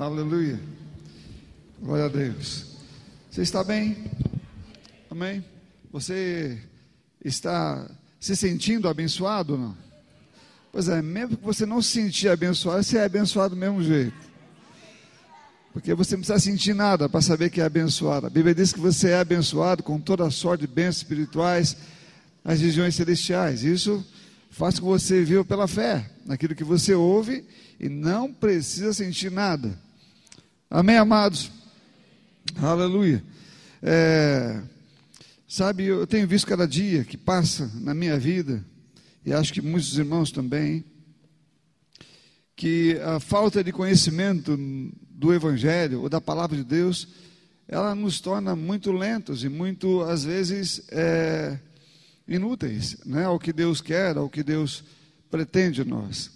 Aleluia. Glória a Deus. Você está bem? Amém? Você está se sentindo abençoado não? Pois é, mesmo que você não se sentir abençoado, você é abençoado do mesmo jeito. Porque você não precisa sentir nada para saber que é abençoado. A Bíblia diz que você é abençoado com toda a sorte de bênçãos espirituais nas regiões celestiais. Isso faz com que você viva pela fé, naquilo que você ouve e não precisa sentir nada. Amém, amados? Aleluia. É, sabe, eu tenho visto cada dia que passa na minha vida, e acho que muitos irmãos também, que a falta de conhecimento do Evangelho ou da palavra de Deus, ela nos torna muito lentos e muito, às vezes, é, inúteis né, ao que Deus quer, ao que Deus pretende de nós.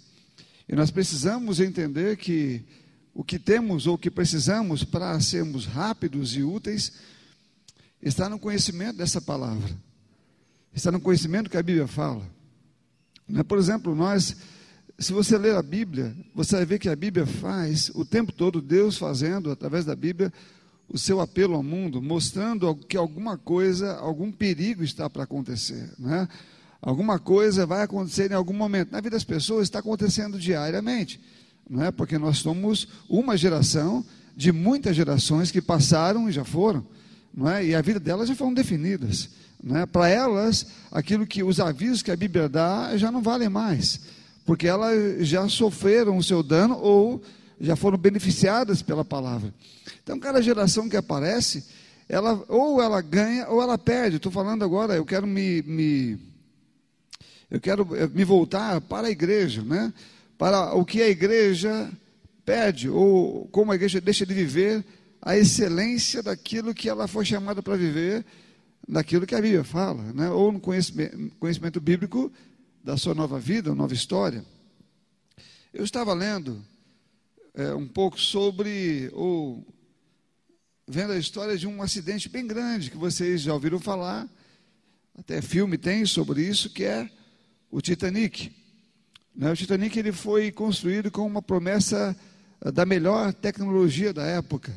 E nós precisamos entender que o que temos ou o que precisamos para sermos rápidos e úteis está no conhecimento dessa palavra, está no conhecimento que a Bíblia fala. Né? Por exemplo, nós, se você ler a Bíblia, você vai ver que a Bíblia faz o tempo todo, Deus fazendo, através da Bíblia, o seu apelo ao mundo, mostrando que alguma coisa, algum perigo está para acontecer. Né? Alguma coisa vai acontecer em algum momento. Na vida das pessoas está acontecendo diariamente. Não é? Porque nós somos uma geração de muitas gerações que passaram e já foram. Não é? E a vida delas já foram definidas. Não é? Para elas, aquilo que os avisos que a Bíblia dá já não valem mais. Porque elas já sofreram o seu dano ou já foram beneficiadas pela palavra. Então, cada geração que aparece, ela ou ela ganha ou ela perde. Estou falando agora, eu quero me, me eu quero eh, me voltar para a igreja, né? Para o que a igreja pede ou como a igreja deixa de viver a excelência daquilo que ela foi chamada para viver, daquilo que a Bíblia fala, né? Ou no conhecimento, conhecimento bíblico da sua nova vida, nova história. Eu estava lendo é, um pouco sobre, ou vendo a história de um acidente bem grande que vocês já ouviram falar, até filme tem sobre isso, que é o Titanic. Né, o Titanic ele foi construído com uma promessa eh, da melhor tecnologia da época.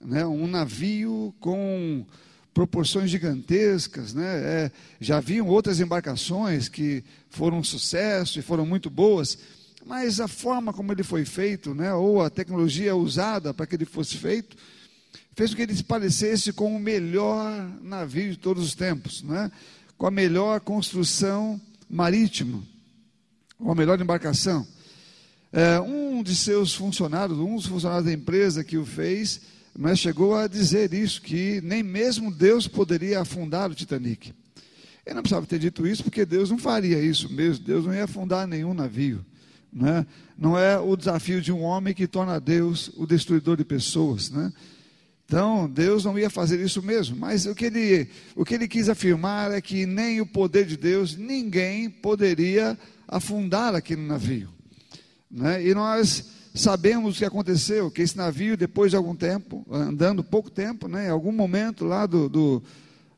Né? Um navio com proporções gigantescas. Né? É, já haviam outras embarcações que foram um sucesso e foram muito boas, mas a forma como ele foi feito, né, ou a tecnologia usada para que ele fosse feito, fez com que ele se parecesse com o melhor navio de todos os tempos, né, com a melhor construção marítima, com a melhor embarcação. É, um de seus funcionários, um dos funcionários da empresa que o fez, né, chegou a dizer isso, que nem mesmo Deus poderia afundar o Titanic. Ele não precisava ter dito isso, porque Deus não faria isso mesmo, Deus não ia afundar nenhum navio. Né? Não é o desafio de um homem que torna Deus o destruidor de pessoas. Né? Então, Deus não ia fazer isso mesmo, mas o que, ele, o que ele quis afirmar é que nem o poder de Deus, ninguém poderia afundar aquele navio. Né? E nós sabemos o que aconteceu, que esse navio, depois de algum tempo, andando pouco tempo, né, em algum momento lá do, do,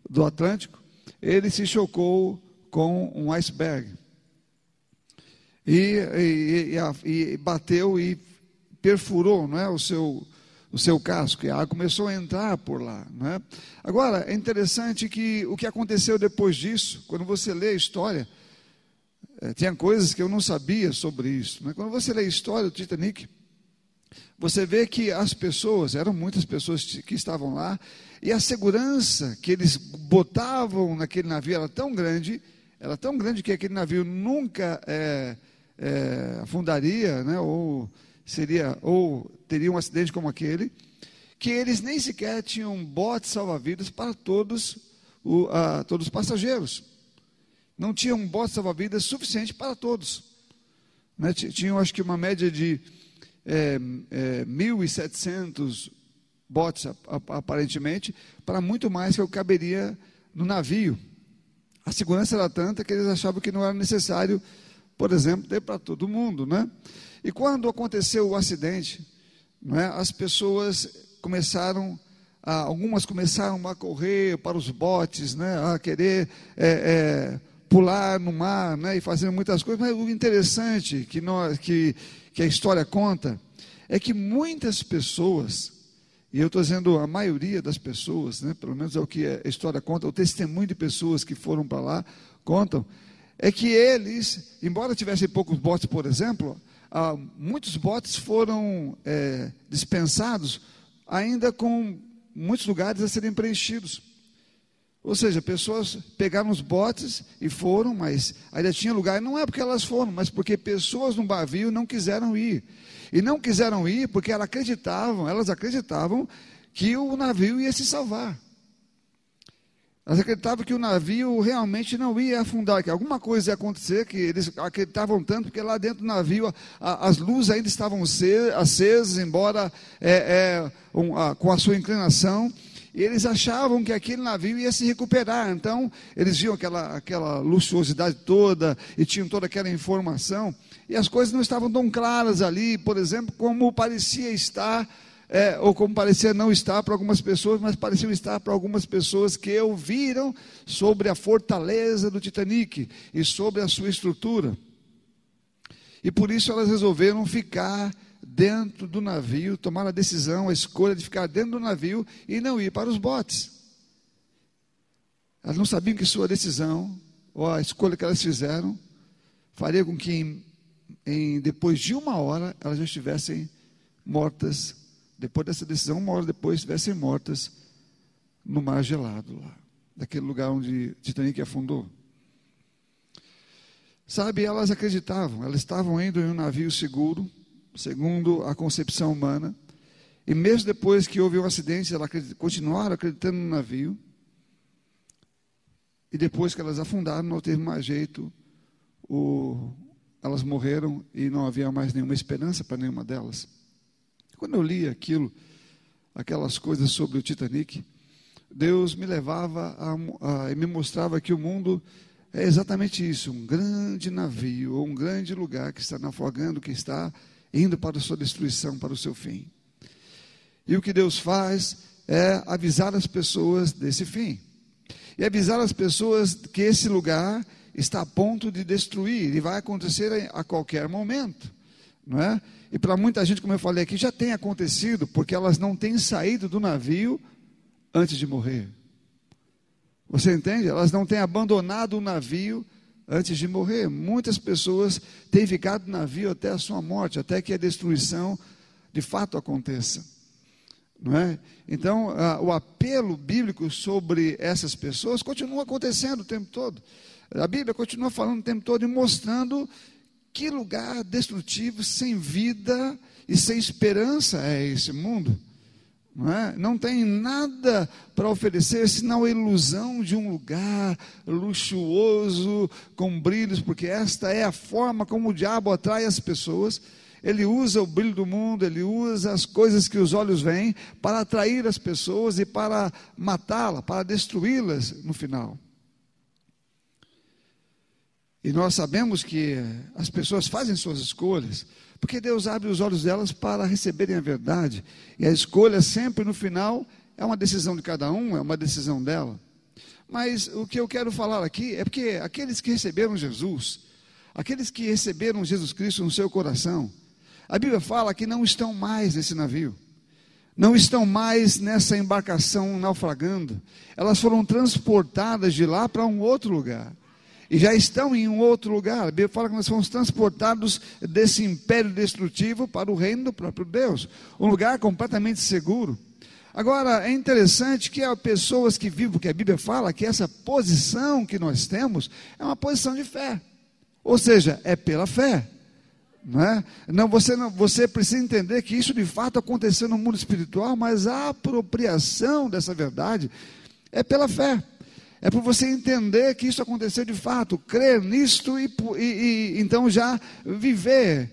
do Atlântico, ele se chocou com um iceberg e, e, e bateu e perfurou não é, o, seu, o seu casco, e a água começou a entrar por lá. Não é? Agora, é interessante que o que aconteceu depois disso, quando você lê a história, é, tinha coisas que eu não sabia sobre isso. Né? Quando você lê a história do Titanic, você vê que as pessoas, eram muitas pessoas que estavam lá, e a segurança que eles botavam naquele navio era tão grande, era tão grande que aquele navio nunca é, é, afundaria, né, ou seria, ou teria um acidente como aquele, que eles nem sequer tinham botes salva-vidas para todos, o, a, todos os passageiros. Não tinham um bote salva-vidas suficiente para todos. Né, tinham, acho que, uma média de é, é, 1.700 botes, aparentemente, para muito mais que eu caberia no navio. A segurança era tanta que eles achavam que não era necessário por exemplo, dê para todo mundo, né? E quando aconteceu o acidente, né, as pessoas começaram, algumas começaram a correr para os botes, né, a querer é, é, pular no mar, né, e fazer muitas coisas. Mas o interessante que, nós, que, que a história conta é que muitas pessoas, e eu estou dizendo a maioria das pessoas, né, pelo menos é o que a história conta, o testemunho de pessoas que foram para lá contam, é que eles, embora tivessem poucos botes, por exemplo, ah, muitos botes foram é, dispensados ainda com muitos lugares a serem preenchidos. Ou seja, pessoas pegaram os botes e foram, mas ainda tinha lugar. Não é porque elas foram, mas porque pessoas no navio não quiseram ir. E não quiseram ir porque elas acreditavam, elas acreditavam que o navio ia se salvar. Elas acreditavam que o navio realmente não ia afundar, que alguma coisa ia acontecer, que eles acreditavam tanto, porque lá dentro do navio a, a, as luzes ainda estavam acesas, embora é, é, um, a, com a sua inclinação e eles achavam que aquele navio ia se recuperar. Então, eles viam aquela, aquela luxuosidade toda e tinham toda aquela informação, e as coisas não estavam tão claras ali, por exemplo, como parecia estar, é, ou como parecia não estar para algumas pessoas, mas pareciam estar para algumas pessoas que ouviram sobre a fortaleza do Titanic e sobre a sua estrutura. E por isso elas resolveram ficar dentro do navio, tomaram a decisão, a escolha de ficar dentro do navio e não ir para os botes. Elas não sabiam que sua decisão, ou a escolha que elas fizeram, faria com que em, em, depois de uma hora elas já estivessem mortas. Depois dessa decisão, uma hora depois, estivessem mortas no mar gelado lá, daquele lugar onde Titanic afundou. Sabe, elas acreditavam, elas estavam indo em um navio seguro, segundo a concepção humana. E mesmo depois que houve um acidente, elas continuaram acreditando no navio. E depois que elas afundaram, não teve mais jeito. O, elas morreram e não havia mais nenhuma esperança para nenhuma delas. Quando eu li aquilo, aquelas coisas sobre o Titanic, Deus me levava a, a, e me mostrava que o mundo é exatamente isso: um grande navio, ou um grande lugar que está navegando, que está indo para a sua destruição, para o seu fim. E o que Deus faz é avisar as pessoas desse fim. E avisar as pessoas que esse lugar está a ponto de destruir e vai acontecer a qualquer momento, não é? E para muita gente, como eu falei aqui, já tem acontecido, porque elas não têm saído do navio antes de morrer. Você entende? Elas não têm abandonado o navio antes de morrer. Muitas pessoas têm ficado no navio até a sua morte, até que a destruição de fato aconteça. Não é? Então, o apelo bíblico sobre essas pessoas continua acontecendo o tempo todo. A Bíblia continua falando o tempo todo e mostrando que lugar destrutivo, sem vida e sem esperança é esse mundo. Não, é? não tem nada para oferecer senão a ilusão de um lugar luxuoso, com brilhos, porque esta é a forma como o diabo atrai as pessoas. Ele usa o brilho do mundo, ele usa as coisas que os olhos veem para atrair as pessoas e para matá-las, para destruí-las no final. E nós sabemos que as pessoas fazem suas escolhas, porque Deus abre os olhos delas para receberem a verdade. E a escolha sempre no final é uma decisão de cada um, é uma decisão dela. Mas o que eu quero falar aqui é porque aqueles que receberam Jesus, aqueles que receberam Jesus Cristo no seu coração, a Bíblia fala que não estão mais nesse navio, não estão mais nessa embarcação naufragando, elas foram transportadas de lá para um outro lugar e já estão em um outro lugar. A Bíblia fala que nós fomos transportados desse império destrutivo para o reino do próprio Deus, um lugar completamente seguro. Agora, é interessante que há pessoas que vivem, porque a Bíblia fala que essa posição que nós temos é uma posição de fé, ou seja, é pela fé. Não, é? não, você não, você precisa entender que isso de fato aconteceu no mundo espiritual, mas a apropriação dessa verdade é pela fé. É por você entender que isso aconteceu de fato, crer nisto e, e, e então já viver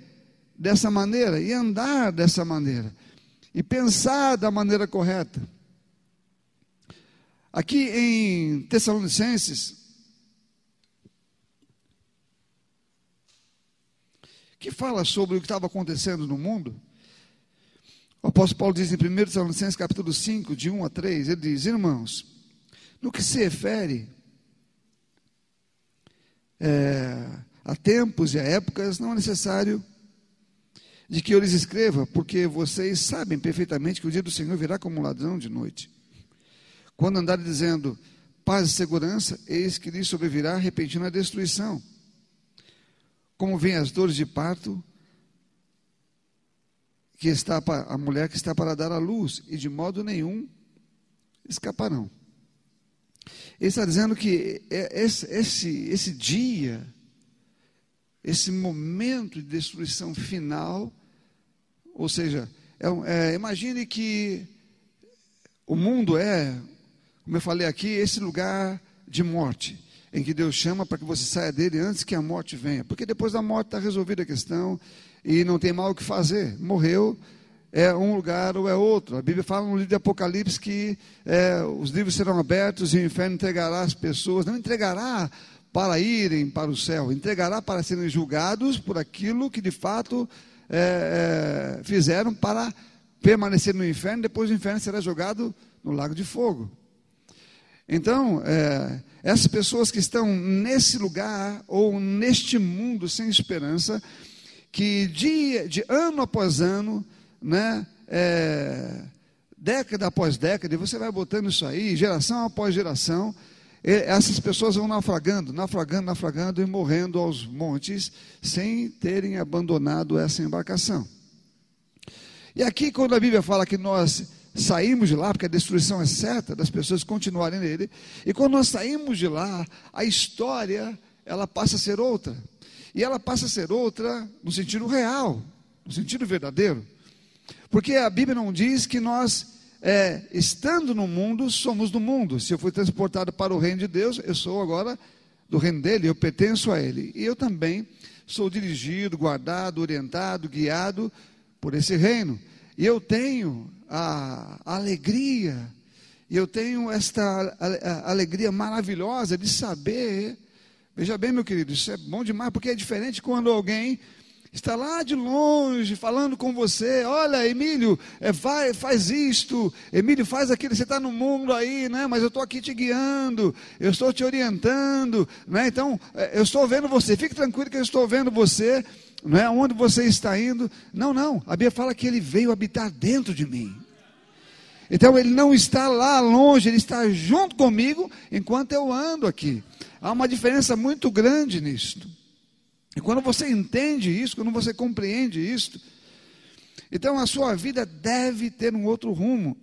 dessa maneira e andar dessa maneira e pensar da maneira correta. Aqui em Tessalonicenses, que fala sobre o que estava acontecendo no mundo, o apóstolo Paulo diz em 1 Tessalonicenses capítulo 5, de 1 a 3, ele diz, irmãos, no que se refere é, a tempos e a épocas, não é necessário de que eu lhes escreva, porque vocês sabem perfeitamente que o dia do Senhor virá como um ladrão de noite. Quando andarem dizendo paz e segurança, eis que lhes sobrevirá repentina destruição. Como vêm as dores de parto, que está a mulher que está para dar à luz, e de modo nenhum escaparão. Ele está dizendo que é, esse, esse, esse dia, esse momento de destruição final, ou seja, é, é, imagine que o mundo é, como eu falei aqui, esse lugar de morte, em que Deus chama para que você saia dele antes que a morte venha, porque depois da morte está resolvida a questão e não tem mal o que fazer, morreu, é um lugar ou é outro. A Bíblia fala no livro de Apocalipse que é, os livros serão abertos e o inferno entregará as pessoas, não entregará para irem para o céu, entregará para serem julgados por aquilo que de fato é, é, fizeram para permanecer no inferno, depois o inferno será jogado no lago de fogo. Então, é, essas pessoas que estão nesse lugar ou neste mundo sem esperança, que dia, de ano após ano, né, é, década após década, você vai botando isso aí, geração após geração, essas pessoas vão naufragando, naufragando, naufragando e morrendo aos montes, sem terem abandonado essa embarcação. E aqui, quando a Bíblia fala que nós saímos de lá, porque a destruição é certa das pessoas continuarem nele, e quando nós saímos de lá, a história, ela passa a ser outra. E ela passa a ser outra no sentido real, no sentido verdadeiro. Porque a Bíblia não diz que nós, é, estando no mundo, somos do mundo. Se eu fui transportado para o reino de Deus, eu sou agora do reino dele, eu pertenço a ele. E eu também sou dirigido, guardado, orientado, guiado por esse reino. E eu tenho a, alegria, eu tenho esta alegria maravilhosa de saber. Veja bem, meu querido, isso é bom demais, porque é diferente quando alguém está lá de longe falando com você, olha, Emílio, é, vai, faz isto, Emílio, faz aquilo, você está no mundo aí, né? Mas eu estou aqui te guiando, eu estou te orientando, né? Então, é, eu estou vendo você, fique tranquilo que eu estou vendo você, não é? Onde você está indo? Não, não, a Bíblia fala que ele veio habitar dentro de mim. Então ele não está lá longe, ele está junto comigo enquanto eu ando aqui. Há uma diferença muito grande nisto. E quando você entende isso, quando você compreende isso, então a sua vida deve ter um outro rumo,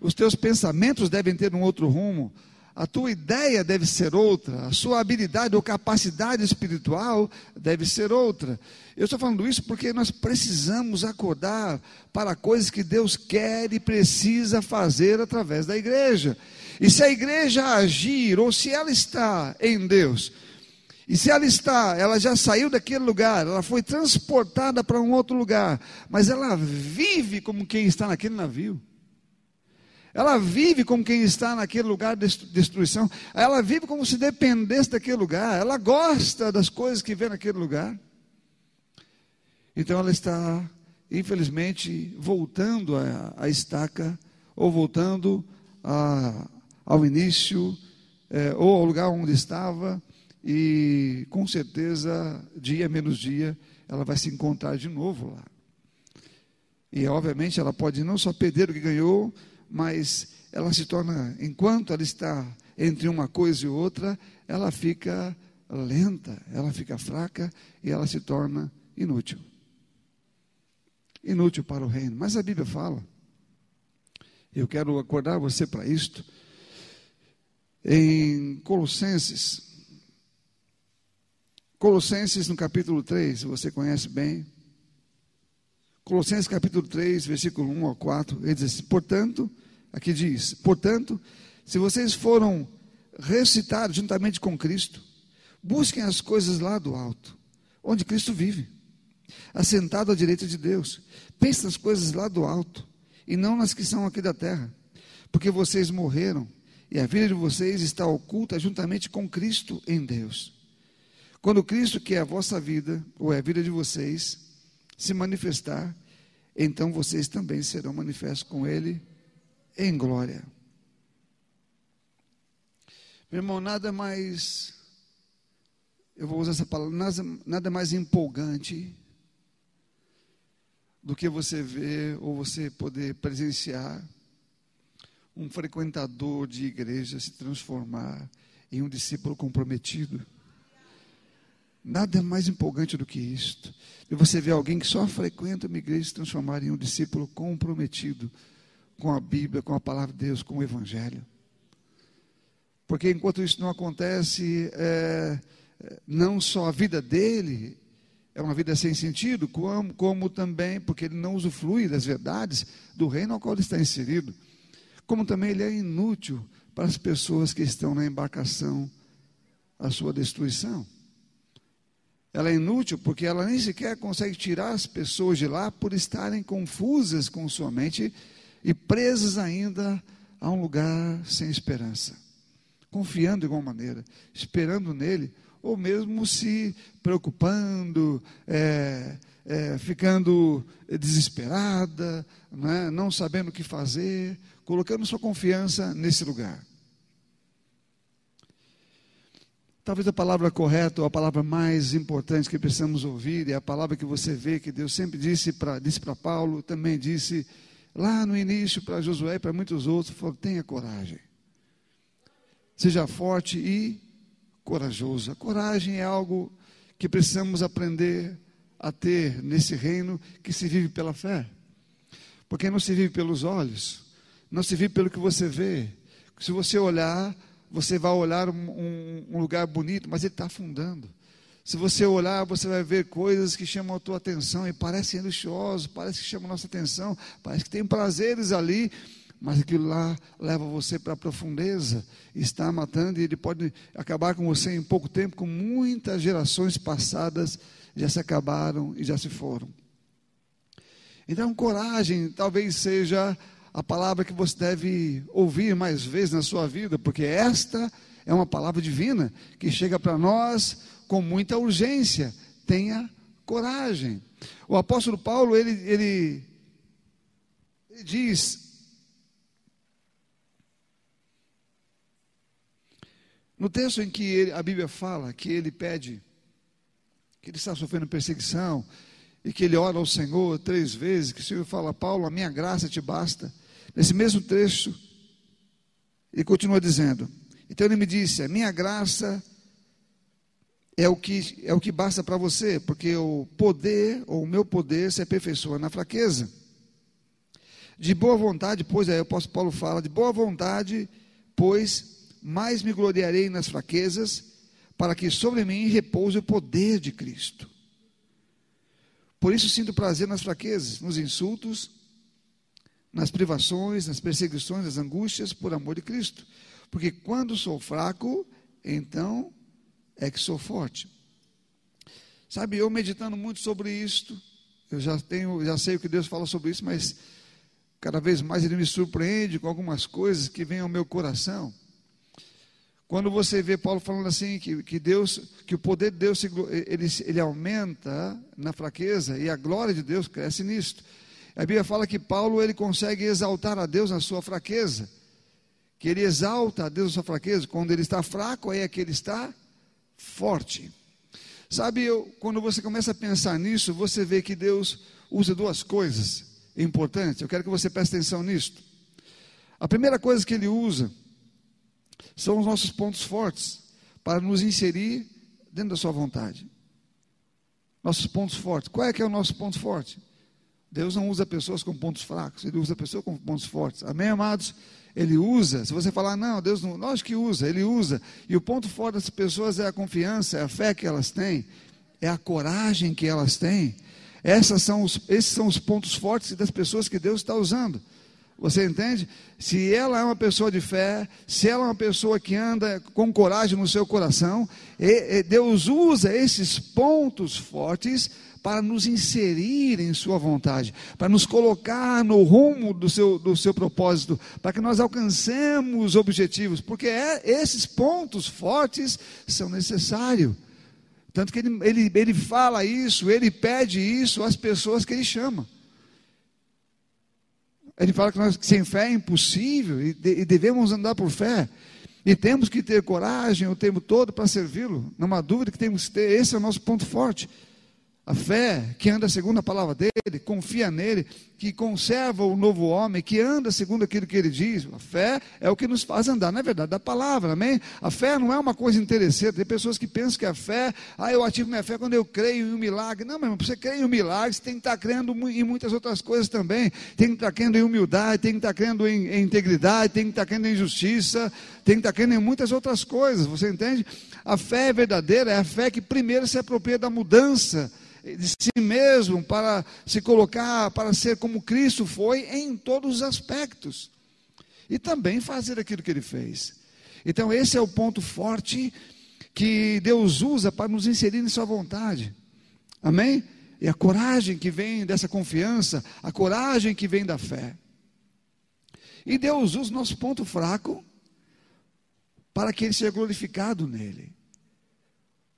os teus pensamentos devem ter um outro rumo, a tua ideia deve ser outra, a sua habilidade ou capacidade espiritual deve ser outra. Eu estou falando isso porque nós precisamos acordar para coisas que Deus quer e precisa fazer através da igreja. E se a igreja agir, ou se ela está em Deus, e se ela está, ela já saiu daquele lugar, ela foi transportada para um outro lugar, mas ela vive como quem está naquele navio. Ela vive como quem está naquele lugar de destruição. Ela vive como se dependesse daquele lugar. Ela gosta das coisas que vê naquele lugar. Então ela está, infelizmente, voltando à estaca, ou voltando ao início, é, ou ao lugar onde estava, e com certeza, dia menos dia, ela vai se encontrar de novo lá. E obviamente ela pode não só perder o que ganhou, mas ela se torna, enquanto ela está entre uma coisa e outra, ela fica lenta, ela fica fraca e ela se torna inútil. Inútil para o reino. Mas a Bíblia fala, eu quero acordar você para isto, em Colossenses, Colossenses no capítulo 3, você conhece bem. Colossenses capítulo 3, versículo 1 ao 4, ele diz assim, portanto, aqui diz, portanto, se vocês foram ressuscitados juntamente com Cristo, busquem as coisas lá do alto, onde Cristo vive, assentado à direita de Deus. Pense nas coisas lá do alto, e não nas que são aqui da terra, porque vocês morreram, e a vida de vocês está oculta juntamente com Cristo em Deus. Quando Cristo, que é a vossa vida, ou é a vida de vocês, se manifestar, então vocês também serão manifestos com Ele em glória. Meu irmão, nada mais, eu vou usar essa palavra, nada, nada mais empolgante do que você ver ou você poder presenciar um frequentador de igreja se transformar em um discípulo comprometido. Nada é mais empolgante do que isto. E você vê alguém que só frequenta uma igreja se transformar em um discípulo comprometido com a Bíblia, com a palavra de Deus, com o Evangelho. Porque enquanto isso não acontece, é, não só a vida dele é uma vida sem sentido, como, como também porque ele não usufrui das verdades do reino ao qual ele está inserido, como também ele é inútil para as pessoas que estão na embarcação à sua destruição. Ela é inútil porque ela nem sequer consegue tirar as pessoas de lá por estarem confusas com sua mente e presas ainda a um lugar sem esperança, confiando de igual maneira, esperando nele ou mesmo se preocupando, é, é, ficando desesperada, né, não sabendo o que fazer, colocando sua confiança nesse lugar. Talvez a palavra correta ou a palavra mais importante que precisamos ouvir é a palavra que você vê que Deus sempre disse para disse Paulo, também disse lá no início para Josué e para muitos outros: falou, tenha coragem, seja forte e corajoso. A coragem é algo que precisamos aprender a ter nesse reino que se vive pela fé. Porque não se vive pelos olhos, não se vive pelo que você vê. Se você olhar, você vai olhar um, um, lugar bonito, mas ele está afundando. Se você olhar, você vai ver coisas que chamam a tua atenção e parecem luxuosos, parece que chamam a nossa atenção, parece que tem prazeres ali, mas aquilo lá leva você para a profundeza, está matando e ele pode acabar com você em pouco tempo, com muitas gerações passadas já se acabaram e já se foram. Então, coragem talvez seja a palavra que você deve ouvir mais vezes na sua vida, porque esta é uma palavra divina que chega para nós com muita urgência. Tenha coragem. O apóstolo Paulo, ele, ele, diz No texto em que ele, a Bíblia fala que ele pede, que ele está sofrendo perseguição, e que ele ora ao Senhor três vezes, que o Senhor fala, Paulo, a minha graça te basta. Nesse mesmo texto, ele continua dizendo, então ele me disse, a minha graça é o que, é o que basta para você, porque o poder, ou o meu poder, se aperfeiçoa na fraqueza. De boa vontade, pois, aí o apóstolo Paulo fala, de boa vontade, pois mais me gloriarei nas fraquezas, para que sobre mim repouse o poder de Cristo. Por isso sinto prazer nas fraquezas, nos insultos, nas privações, nas perseguições, nas angústias, por amor de Cristo. Porque quando sou fraco, então é que sou forte. Sabe, eu meditando muito sobre isto, eu já tenho, já sei o que Deus fala sobre isso, mas cada vez mais ele me surpreende com algumas coisas que vêm ao meu coração. Quando você vê Paulo falando assim, que, que Deus, que o poder de Deus ele, ele aumenta na fraqueza e a glória de Deus cresce nisto. A Bíblia fala que Paulo ele consegue exaltar a Deus na sua fraqueza. Que ele exalta a Deus na sua fraqueza. Quando ele está fraco, aí é que ele está forte. Sabe, eu, quando você começa a pensar nisso, você vê que Deus usa duas coisas importantes. Eu quero que você preste atenção nisto. A primeira coisa que ele usa são os nossos pontos fortes para nos inserir dentro da sua vontade. Nossos pontos fortes. Qual é que é o nosso ponto forte? Deus não usa pessoas com pontos fracos, Ele usa pessoas com pontos fortes. Amém, amados? Ele usa. Se você falar, não, Deus não, lógico que usa, Ele usa. E o ponto forte das pessoas é a confiança, é a fé que elas têm, é a coragem que elas têm. Essas são os, esses são os pontos fortes das pessoas que Deus está usando. Você entende? Se ela é uma pessoa de fé, se ela é uma pessoa que anda com coragem no seu coração, Deus usa esses pontos fortes para nos inserir em Sua vontade, para nos colocar no rumo do seu, do seu propósito, para que nós alcancemos objetivos, porque é, esses pontos fortes são necessários. Tanto que ele, ele, ele fala isso, ele pede isso às pessoas que ele chama. Ele fala que, nós, que sem fé é impossível e, de, e devemos andar por fé. E temos que ter coragem o tempo todo para servi-lo. Não há dúvida que temos que ter, esse é o nosso ponto forte. A fé que anda segundo a palavra dele, confia nele, que conserva o novo homem, que anda segundo aquilo que ele diz. A fé é o que nos faz andar, na é verdade, da palavra, amém? A fé não é uma coisa interessante. Tem pessoas que pensam que a fé, ah, eu ativo minha fé quando eu creio em um milagre. Não, meu irmão, você crer em um milagre, você tem que estar crendo em muitas outras coisas também. Tem que estar crendo em humildade, tem que estar crendo em, em integridade, tem que estar crendo em justiça, tem que estar crendo em muitas outras coisas, você entende? A fé verdadeira é a fé que primeiro se apropria da mudança de si mesmo para se colocar, para ser como Cristo foi em todos os aspectos. E também fazer aquilo que ele fez. Então, esse é o ponto forte que Deus usa para nos inserir em Sua vontade. Amém? E a coragem que vem dessa confiança, a coragem que vem da fé. E Deus usa o nosso ponto fraco para que Ele seja glorificado nele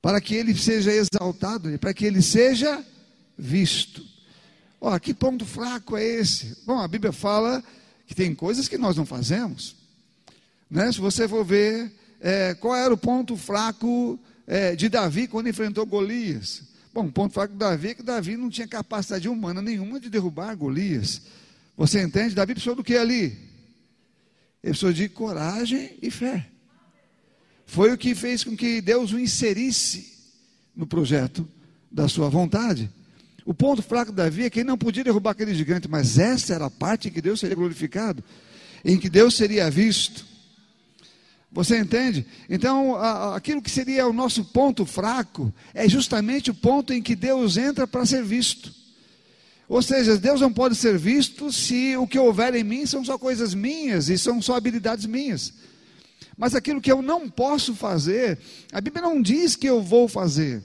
para que ele seja exaltado, para que ele seja visto. Ó, que ponto fraco é esse? Bom, a Bíblia fala que tem coisas que nós não fazemos. Né? Se você for ver é, qual era o ponto fraco é, de Davi quando enfrentou Golias. Bom, o ponto fraco de Davi é que Davi não tinha capacidade humana nenhuma de derrubar Golias. Você entende? Davi precisou do que ali? Ele precisou de coragem e fé. Foi o que fez com que Deus o inserisse no projeto da sua vontade. O ponto fraco de Davi é que ele não podia derrubar aquele gigante, mas essa era a parte em que Deus seria glorificado, em que Deus seria visto. Você entende? Então, aquilo que seria o nosso ponto fraco é justamente o ponto em que Deus entra para ser visto. Ou seja, Deus não pode ser visto se o que houver em mim são só coisas minhas e são só habilidades minhas. Mas aquilo que eu não posso fazer, a Bíblia não diz que eu vou fazer.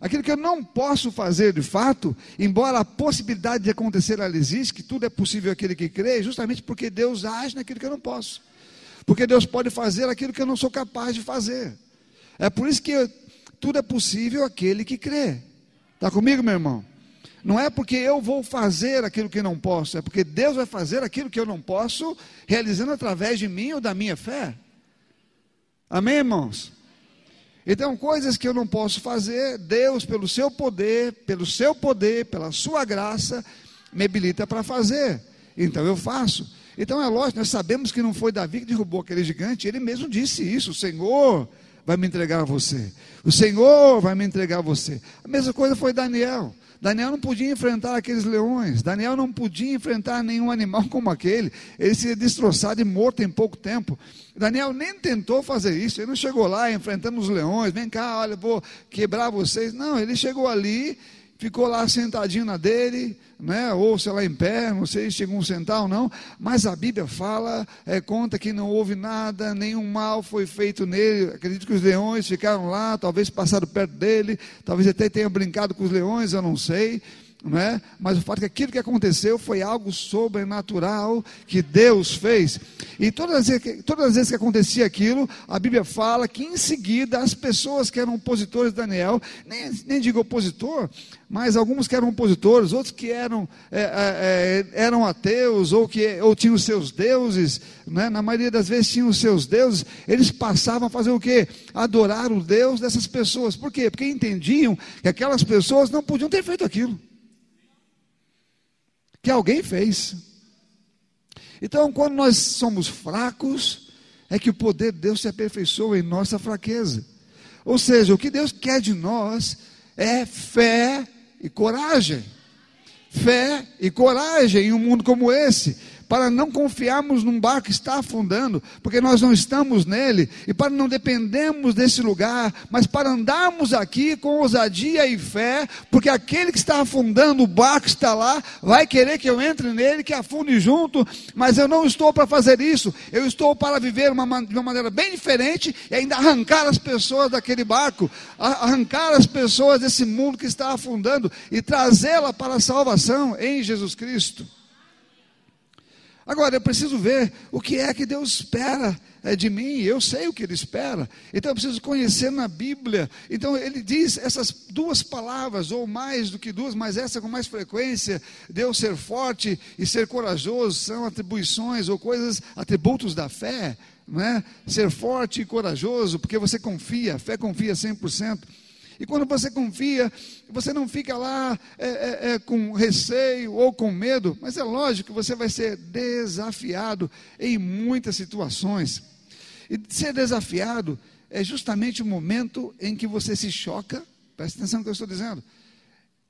Aquilo que eu não posso fazer de fato, embora a possibilidade de acontecer ela existe, que tudo é possível aquele que crê, justamente porque Deus age naquilo que eu não posso. Porque Deus pode fazer aquilo que eu não sou capaz de fazer. É por isso que eu, tudo é possível aquele que crê. Está comigo, meu irmão? Não é porque eu vou fazer aquilo que não posso, é porque Deus vai fazer aquilo que eu não posso, realizando através de mim ou da minha fé. Amém, irmãos? Então, coisas que eu não posso fazer, Deus, pelo seu poder, pelo seu poder, pela sua graça, me habilita para fazer. Então eu faço. Então é lógico, nós sabemos que não foi Davi que derrubou aquele gigante, ele mesmo disse isso: o Senhor vai me entregar a você, o Senhor vai me entregar a você. A mesma coisa foi Daniel. Daniel não podia enfrentar aqueles leões, Daniel não podia enfrentar nenhum animal como aquele, ele seria destroçado e morto em pouco tempo. Daniel nem tentou fazer isso, ele não chegou lá enfrentando os leões, vem cá, olha, vou quebrar vocês. Não, ele chegou ali, ficou lá sentadinho na dele, né, ou sei lá em pé, não sei se chegou a sentar ou não, mas a Bíblia fala, é, conta que não houve nada, nenhum mal foi feito nele. Acredito que os leões ficaram lá, talvez passaram perto dele, talvez até tenham brincado com os leões, eu não sei não é? mas o fato é que aquilo que aconteceu foi algo sobrenatural que Deus fez. E todas as, vezes, todas as vezes que acontecia aquilo, a Bíblia fala que em seguida as pessoas que eram opositores de Daniel, nem, nem digo opositor, mas alguns que eram opositores, outros que eram, é, é, é eram ateus ou que ou tinham seus deuses, né? na maioria das vezes tinham seus deuses, eles passavam a fazer o quê? Adorar o Deus dessas pessoas. Por quê? Porque entendiam que aquelas pessoas não podiam ter feito aquilo que alguém fez. Então, quando nós somos fracos, é que o poder de Deus se aperfeiçoa em nossa fraqueza. Ou seja, o que Deus quer de nós é fé e coragem. Fé e coragem em um mundo como esse para não confiarmos num barco que está afundando, porque nós não estamos nele, e para não dependermos desse lugar, mas para andarmos aqui com ousadia e fé, porque aquele que está afundando, o barco está lá, vai querer que eu entre nele, que afunde junto, mas eu não estou para fazer isso, eu estou para viver uma, de uma maneira bem diferente e ainda arrancar as pessoas daquele barco, arrancar as pessoas desse mundo que está afundando e trazê-la para a salvação em Jesus Cristo. Agora, eu preciso ver o que é que Deus espera é, de mim, eu sei o que Ele espera, então eu preciso conhecer na Bíblia. Então, Ele diz essas duas palavras, ou mais do que duas, mas essa com mais frequência: Deus ser forte e ser corajoso, são atribuições ou coisas, atributos da fé, não é? Ser forte e corajoso, porque você confia, a fé confia 100%. E quando você confia, você não fica lá é, é, é, com receio ou com medo, mas é lógico que você vai ser desafiado em muitas situações. E ser desafiado é justamente o momento em que você se choca, presta atenção no que eu estou dizendo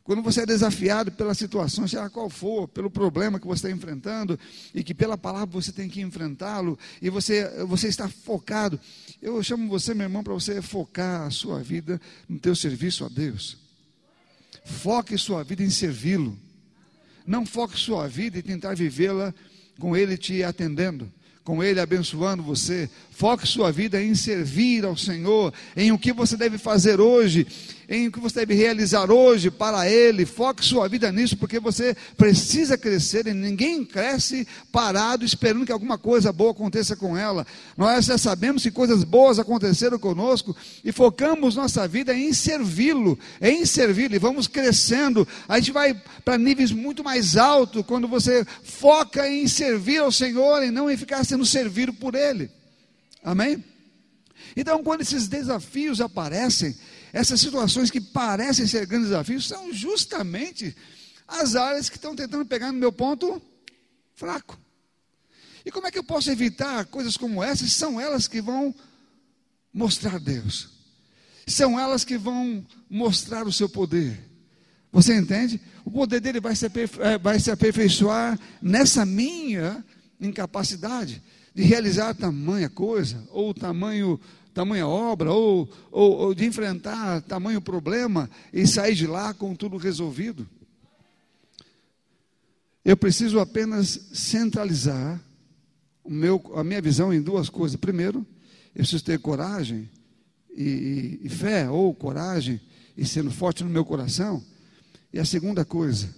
quando você é desafiado pela situação, seja qual for, pelo problema que você está enfrentando, e que pela palavra você tem que enfrentá-lo, e você, você está focado. Eu chamo você, meu irmão, para você focar a sua vida no teu serviço a Deus. Foque sua vida em servi-lo. Não foque sua vida em tentar vivê-la com Ele te atendendo com Ele abençoando você. Foque sua vida em servir ao Senhor, em o que você deve fazer hoje, em o que você deve realizar hoje para Ele. Foque sua vida nisso, porque você precisa crescer e ninguém cresce parado esperando que alguma coisa boa aconteça com ela. Nós já sabemos que coisas boas aconteceram conosco e focamos nossa vida em servi-lo, em servi-lo e vamos crescendo. A gente vai para níveis muito mais altos quando você foca em servir ao Senhor e não em ficar sendo servido por Ele. Amém? Então, quando esses desafios aparecem, essas situações que parecem ser grandes desafios são justamente as áreas que estão tentando pegar no meu ponto fraco. E como é que eu posso evitar coisas como essas? São elas que vão mostrar Deus. São elas que vão mostrar o seu poder. Você entende? O poder dele vai se, eh, vai se aperfeiçoar nessa minha incapacidade de realizar tamanha coisa, ou tamanho tamanha obra, ou, ou, ou de enfrentar tamanho problema e sair de lá com tudo resolvido. Eu preciso apenas centralizar meu, a minha visão em duas coisas. Primeiro, eu preciso ter coragem e, e, e fé, ou coragem, e sendo forte no meu coração. E a segunda coisa,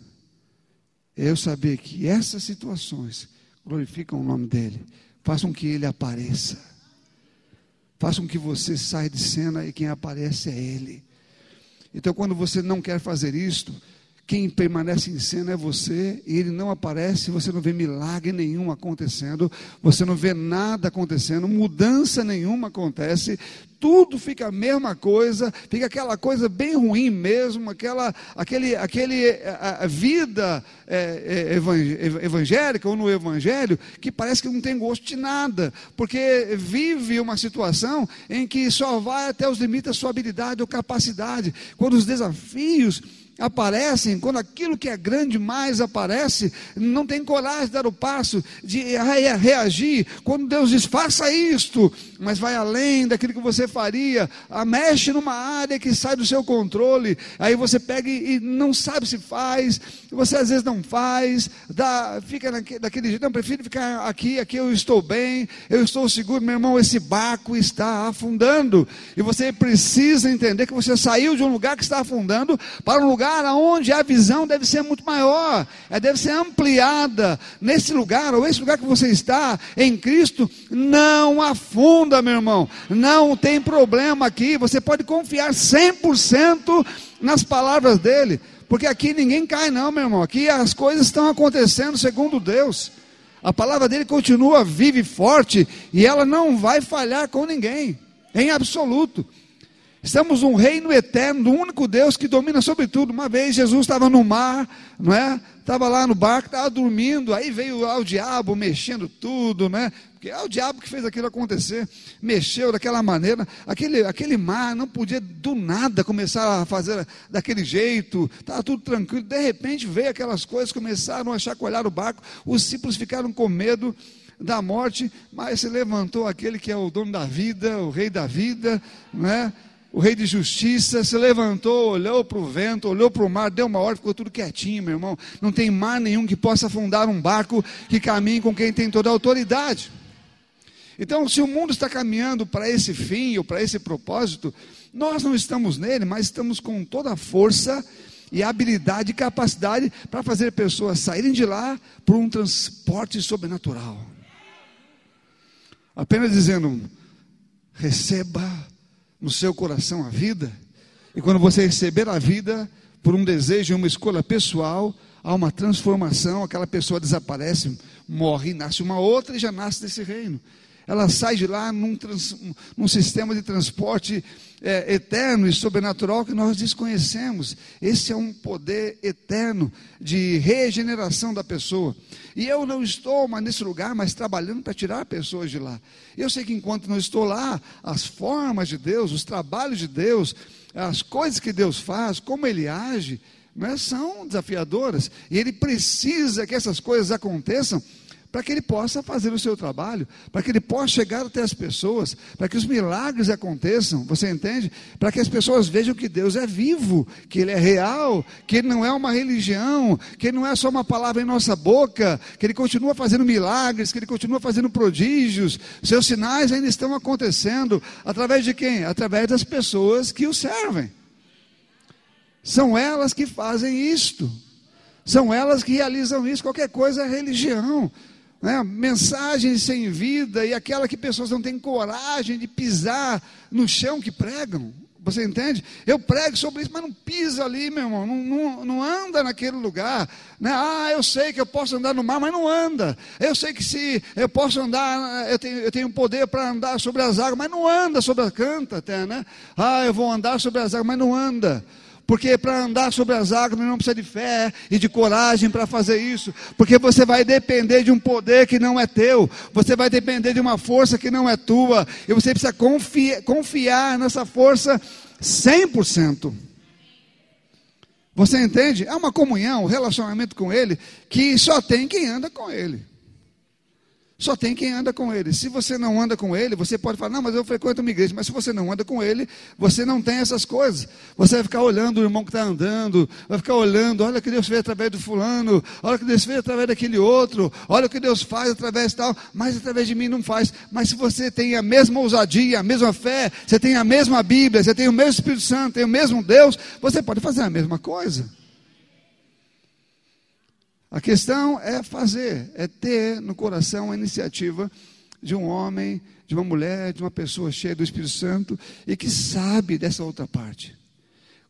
é eu saber que essas situações glorificam o nome dele, façam que ele apareça façam que você saia de cena e quem aparece é Ele. Então, quando você não quer fazer isto, quem permanece em cena é você, e ele não aparece, você não vê milagre nenhum acontecendo, você não vê nada acontecendo, mudança nenhuma acontece, tudo fica a mesma coisa, fica aquela coisa bem ruim mesmo, aquela aquele, aquele, a, a vida é, é, evangélica ou no evangelho que parece que não tem gosto de nada, porque vive uma situação em que só vai até os limites da sua habilidade ou capacidade, quando os desafios aparecem, quando aquilo que é grande mais aparece, não tem coragem de dar o passo, de reagir. Quando Deus diz, faça isto, mas vai além daquilo que você faria, ah, mexe numa área que sai do seu controle, aí você pega e não sabe se faz, você às vezes não faz, dá, fica daquele jeito, não, prefiro ficar aqui, aqui eu estou bem, eu estou seguro, meu irmão, esse barco está afundando, e você precisa entender que você saiu de um lugar que está afundando para um lugar lugar onde a visão deve ser muito maior, ela deve ser ampliada. Nesse lugar, ou esse lugar que você está, em Cristo, não afunda, meu irmão. Não tem problema aqui. Você pode confiar 100% nas palavras dele. Porque aqui ninguém cai, não, meu irmão. Aqui as coisas estão acontecendo segundo Deus. A palavra dele continua viva e forte, e ela não vai falhar com ninguém, em absoluto. Estamos num reino eterno, do único Deus que domina sobre tudo. Uma vez Jesus estava no mar, não é? Estava lá no barco, estava dormindo, aí veio lá o diabo mexendo tudo, né? Porque é o diabo que fez aquilo acontecer, mexeu daquela maneira. Aquele, aquele mar não podia do nada começar a fazer daquele jeito, estava tudo tranquilo. De repente veio aquelas coisas, começaram a chacoalhar o barco, os discípulos ficaram com medo da morte, mas se levantou aquele que é o dono da vida, o rei da vida, não é? O rei de justiça se levantou, olhou para o vento, olhou para o mar, deu uma ordem, ficou tudo quietinho, meu irmão. Não tem mar nenhum que possa afundar um barco que caminhe com quem tem toda a autoridade. Então, se o mundo está caminhando para esse fim ou para esse propósito, nós não estamos nele, mas estamos com toda a força e habilidade e capacidade para fazer pessoas saírem de lá por um transporte sobrenatural. Apenas dizendo: receba no seu coração a vida, e quando você receber a vida por um desejo e uma escolha pessoal, há uma transformação, aquela pessoa desaparece, morre, nasce uma outra e já nasce desse reino. Ela sai de lá num, trans, num sistema de transporte é, eterno e sobrenatural que nós desconhecemos. Esse é um poder eterno de regeneração da pessoa. E eu não estou mais nesse lugar, mas trabalhando para tirar pessoas de lá. Eu sei que enquanto não estou lá, as formas de Deus, os trabalhos de Deus, as coisas que Deus faz, como Ele age, né, são desafiadoras. E Ele precisa que essas coisas aconteçam para que ele possa fazer o seu trabalho, para que ele possa chegar até as pessoas, para que os milagres aconteçam, você entende? Para que as pessoas vejam que Deus é vivo, que Ele é real, que Ele não é uma religião, que Ele não é só uma palavra em nossa boca, que Ele continua fazendo milagres, que Ele continua fazendo prodígios, seus sinais ainda estão acontecendo, através de quem? Através das pessoas que o servem. São elas que fazem isto. São elas que realizam isso. Qualquer coisa é religião né, mensagens sem vida e aquela que pessoas não têm coragem de pisar no chão que pregam. Você entende? Eu prego sobre isso, mas não pisa ali, meu irmão, não, não, não, anda naquele lugar. Né? Ah, eu sei que eu posso andar no mar, mas não anda. Eu sei que se eu posso andar, eu tenho, eu tenho poder para andar sobre as águas, mas não anda sobre a canta até, né? Ah, eu vou andar sobre as águas, mas não anda. Porque para andar sobre as águas não precisa de fé e de coragem para fazer isso. Porque você vai depender de um poder que não é teu. Você vai depender de uma força que não é tua. E você precisa confiar, confiar nessa força 100%. Você entende? É uma comunhão, um relacionamento com Ele, que só tem quem anda com Ele. Só tem quem anda com ele. Se você não anda com ele, você pode falar, não, mas eu frequento uma igreja. Mas se você não anda com ele, você não tem essas coisas. Você vai ficar olhando o irmão que está andando, vai ficar olhando, olha o que Deus fez através do fulano, olha o que Deus fez através daquele outro, olha o que Deus faz através tal, mas através de mim não faz. Mas se você tem a mesma ousadia, a mesma fé, você tem a mesma Bíblia, você tem o mesmo Espírito Santo, tem o mesmo Deus, você pode fazer a mesma coisa. A questão é fazer, é ter no coração a iniciativa de um homem, de uma mulher, de uma pessoa cheia do Espírito Santo e que sabe dessa outra parte.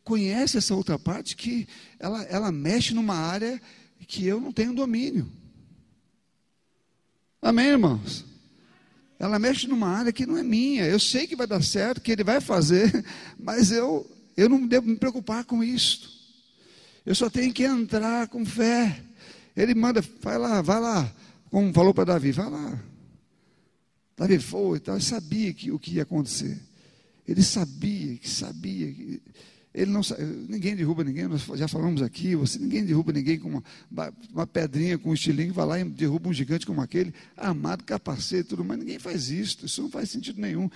Conhece essa outra parte que ela, ela mexe numa área que eu não tenho domínio. Amém, irmãos? Ela mexe numa área que não é minha. Eu sei que vai dar certo, que ele vai fazer, mas eu, eu não devo me preocupar com isso. Eu só tenho que entrar com fé. Ele manda, vai lá, vai lá. Como falou para Davi, vai lá. Davi foi e tal, ele sabia que, o que ia acontecer. Ele sabia, que sabia. Que, ele não ninguém derruba ninguém, nós já falamos aqui, você ninguém derruba ninguém com uma, uma pedrinha com um estilingue, vai lá e derruba um gigante como aquele, armado, capacete, tudo mais, ninguém faz isso, isso não faz sentido nenhum.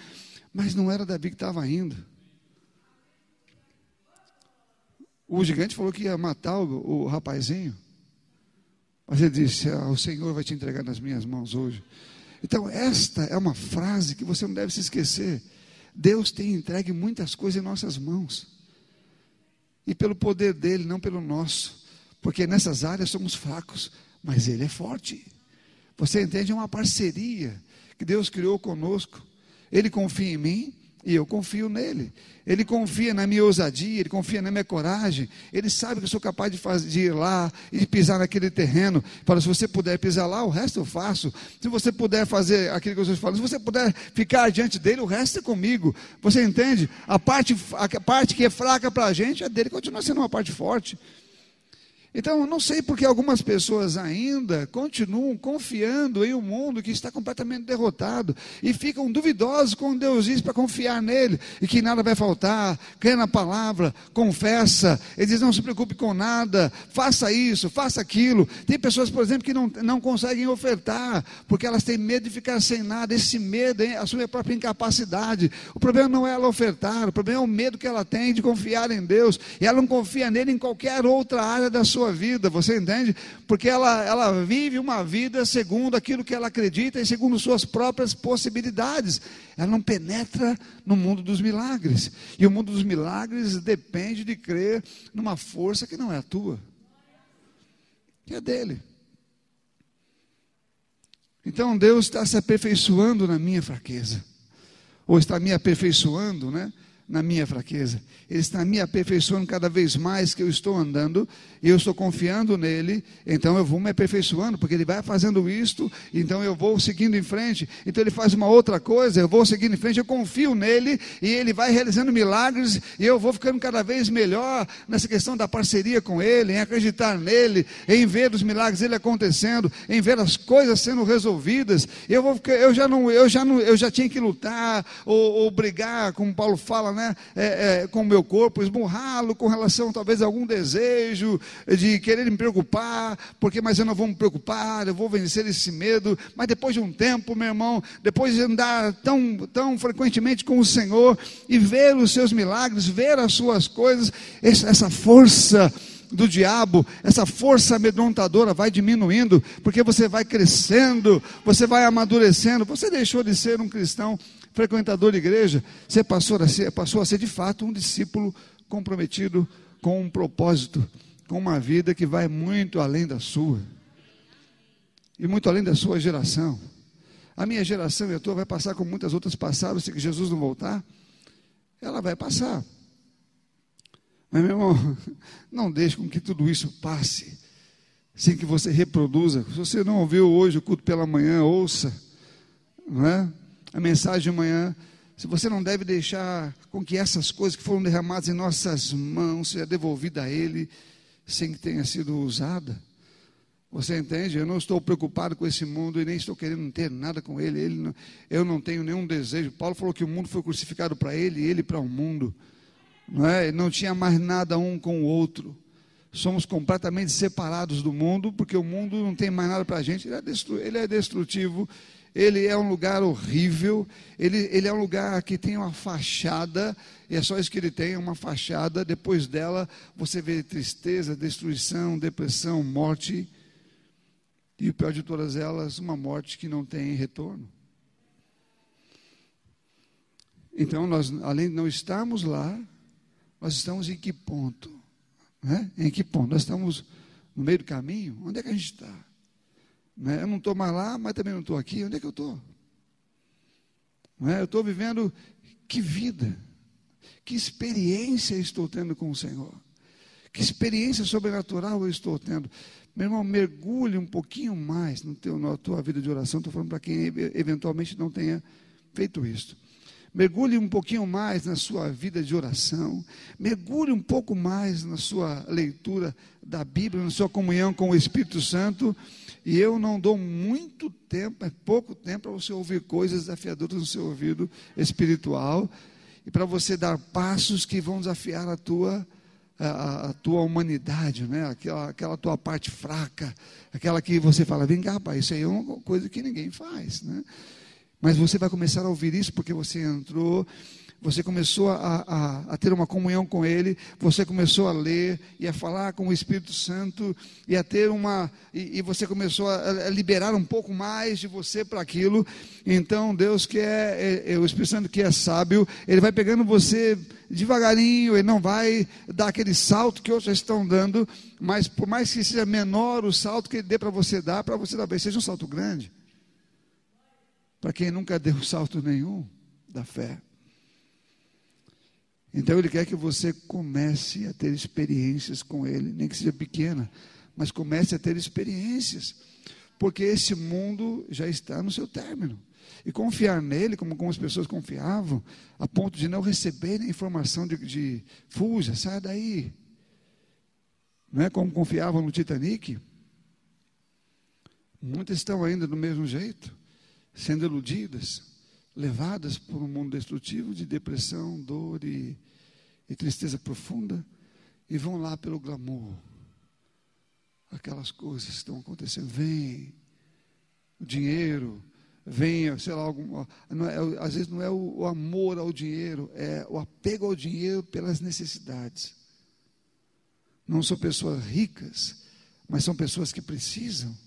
Mas não era Davi que estava indo. O gigante falou que ia matar o, o rapazinho. Mas ele disse: ah, O Senhor vai te entregar nas minhas mãos hoje. Então, esta é uma frase que você não deve se esquecer. Deus tem entregue muitas coisas em nossas mãos. E pelo poder dele, não pelo nosso. Porque nessas áreas somos fracos, mas ele é forte. Você entende? É uma parceria que Deus criou conosco. Ele confia em mim, e eu confio nele. Ele confia na minha ousadia, ele confia na minha coragem. Ele sabe que eu sou capaz de, fazer, de ir lá e pisar naquele terreno. Fala, se você puder pisar lá, o resto eu faço. Se você puder fazer aquilo que eu estou falando, se você puder ficar diante dele, o resto é comigo. Você entende? A parte, a parte que é fraca para a gente, a dele continua sendo uma parte forte. Então, não sei porque algumas pessoas ainda continuam confiando em um mundo que está completamente derrotado e ficam duvidosos quando Deus diz para confiar nele e que nada vai faltar, crê na palavra, confessa, ele diz: não se preocupe com nada, faça isso, faça aquilo. Tem pessoas, por exemplo, que não, não conseguem ofertar porque elas têm medo de ficar sem nada. Esse medo é a sua própria incapacidade. O problema não é ela ofertar, o problema é o medo que ela tem de confiar em Deus e ela não confia nele em qualquer outra área da sua sua vida, você entende? Porque ela, ela vive uma vida segundo aquilo que ela acredita e segundo suas próprias possibilidades. Ela não penetra no mundo dos milagres. E o mundo dos milagres depende de crer numa força que não é a tua, que é dele. Então Deus está se aperfeiçoando na minha fraqueza, ou está me aperfeiçoando, né? Na minha fraqueza. Ele está me aperfeiçoando cada vez mais que eu estou andando, e eu estou confiando nele, então eu vou me aperfeiçoando, porque ele vai fazendo isto, então eu vou seguindo em frente. Então ele faz uma outra coisa, eu vou seguindo em frente, eu confio nele, e ele vai realizando milagres, e eu vou ficando cada vez melhor nessa questão da parceria com ele, em acreditar nele, em ver os milagres dele acontecendo, em ver as coisas sendo resolvidas. Eu vou eu já não, eu já não, eu já tinha que lutar ou, ou brigar, como Paulo fala, né, é, é, com o meu corpo, esmurrá-lo com relação talvez a algum desejo de querer me preocupar, porque mas eu não vou me preocupar, eu vou vencer esse medo. Mas depois de um tempo, meu irmão, depois de andar tão, tão frequentemente com o Senhor e ver os seus milagres, ver as suas coisas, essa força do diabo, essa força amedrontadora vai diminuindo, porque você vai crescendo, você vai amadurecendo. Você deixou de ser um cristão frequentador de igreja, você passou a ser, passou a ser de fato um discípulo comprometido com um propósito, com uma vida que vai muito além da sua e muito além da sua geração. A minha geração e a tua vai passar como muitas outras passaram, se Jesus não voltar, ela vai passar. Mas, meu irmão, não deixe com que tudo isso passe, sem que você reproduza. Se você não ouviu hoje o culto pela manhã, ouça, não é? A mensagem de manhã, se você não deve deixar com que essas coisas que foram derramadas em nossas mãos seja devolvida a Ele sem que tenha sido usada. Você entende? Eu não estou preocupado com esse mundo e nem estou querendo ter nada com ele. ele não, eu não tenho nenhum desejo. Paulo falou que o mundo foi crucificado para ele e ele para o mundo. Não é? Não tinha mais nada um com o outro. Somos completamente separados do mundo, porque o mundo não tem mais nada para a gente. Ele é, ele é destrutivo ele é um lugar horrível, ele, ele é um lugar que tem uma fachada, e é só isso que ele tem, uma fachada, depois dela você vê tristeza, destruição, depressão, morte, e o pior de todas elas, uma morte que não tem retorno. Então, nós, além de não estarmos lá, nós estamos em que ponto? Né? Em que ponto? Nós estamos no meio do caminho? Onde é que a gente está? Né? Eu não estou mais lá, mas também não estou aqui. Onde é que eu estou? É? Eu estou vivendo que vida, que experiência estou tendo com o Senhor, que experiência sobrenatural eu estou tendo. Meu irmão, mergulhe um pouquinho mais no teu, na tua vida de oração. Estou falando para quem eventualmente não tenha feito isso. Mergulhe um pouquinho mais na sua vida de oração. Mergulhe um pouco mais na sua leitura da Bíblia, na sua comunhão com o Espírito Santo. E eu não dou muito tempo, é pouco tempo para você ouvir coisas desafiadoras no seu ouvido espiritual e para você dar passos que vão desafiar a tua a, a, tua humanidade, né? aquela, aquela tua parte fraca, aquela que você fala, vem cá, rapaz, isso aí é uma coisa que ninguém faz. Né? Mas você vai começar a ouvir isso porque você entrou, você começou a, a, a, ter uma comunhão com Ele, você começou a ler e a falar com o Espírito Santo e a ter uma e, e você começou a, a, liberar um pouco mais de você para aquilo. Então Deus que é, é, é, o Espírito Santo que é sábio, Ele vai pegando você devagarinho, Ele não vai dar aquele salto que outros estão dando, mas por mais que seja menor o salto que Ele dê para você dar, para você talvez seja um salto grande para quem nunca deu salto nenhum da fé. Então ele quer que você comece a ter experiências com ele, nem que seja pequena, mas comece a ter experiências, porque esse mundo já está no seu término. E confiar nele, como, como as pessoas confiavam, a ponto de não receberem informação de, de fuja, sai daí. Não é como confiavam no Titanic? Muitas estão ainda do mesmo jeito sendo iludidas, levadas por um mundo destrutivo de depressão, dor e, e tristeza profunda, e vão lá pelo glamour. Aquelas coisas que estão acontecendo, vem o dinheiro, vem, sei lá, algum, é, às vezes não é o, o amor ao dinheiro, é o apego ao dinheiro pelas necessidades. Não são pessoas ricas, mas são pessoas que precisam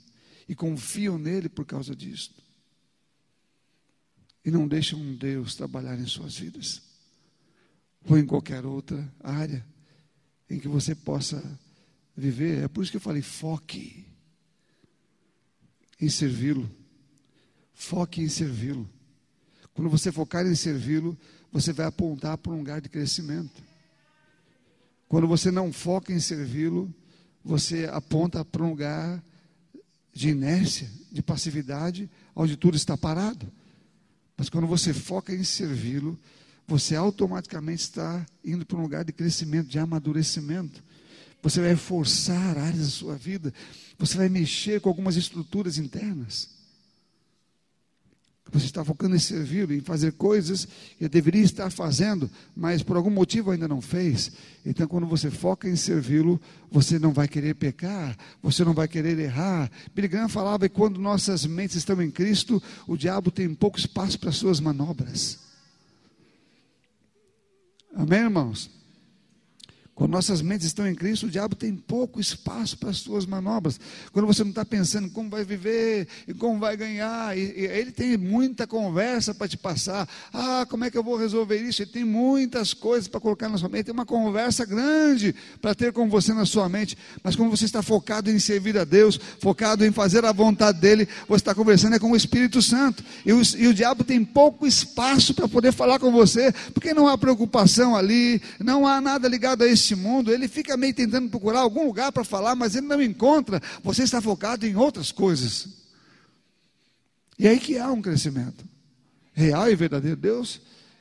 e confiam nele por causa disso e não deixam Deus trabalhar em suas vidas, ou em qualquer outra área em que você possa viver. É por isso que eu falei: foque em servi-lo. Foque em servi-lo. Quando você focar em servi-lo, você vai apontar para um lugar de crescimento. Quando você não foca em servi-lo, você aponta para um lugar de inércia, de passividade, onde tudo está parado. Mas quando você foca em servi-lo, você automaticamente está indo para um lugar de crescimento, de amadurecimento. Você vai forçar áreas da sua vida, você vai mexer com algumas estruturas internas. Você está focando em servir, em fazer coisas que deveria estar fazendo, mas por algum motivo ainda não fez. Então, quando você foca em servi-lo, você não vai querer pecar, você não vai querer errar. Billy Graham falava que quando nossas mentes estão em Cristo, o diabo tem pouco espaço para suas manobras. Amém, irmãos? Quando nossas mentes estão em Cristo, o diabo tem pouco espaço para as suas manobras. Quando você não está pensando em como vai viver e como vai ganhar, e, e ele tem muita conversa para te passar. Ah, como é que eu vou resolver isso? Ele tem muitas coisas para colocar na sua mente. Tem uma conversa grande para ter com você na sua mente. Mas quando você está focado em servir a Deus, focado em fazer a vontade dele, você está conversando é com o Espírito Santo. E o, e o diabo tem pouco espaço para poder falar com você, porque não há preocupação ali, não há nada ligado a esse neste mundo, ele fica meio tentando procurar algum lugar para falar, mas ele não encontra. Você está focado em outras coisas. E aí que há um crescimento real e verdadeiro. Deus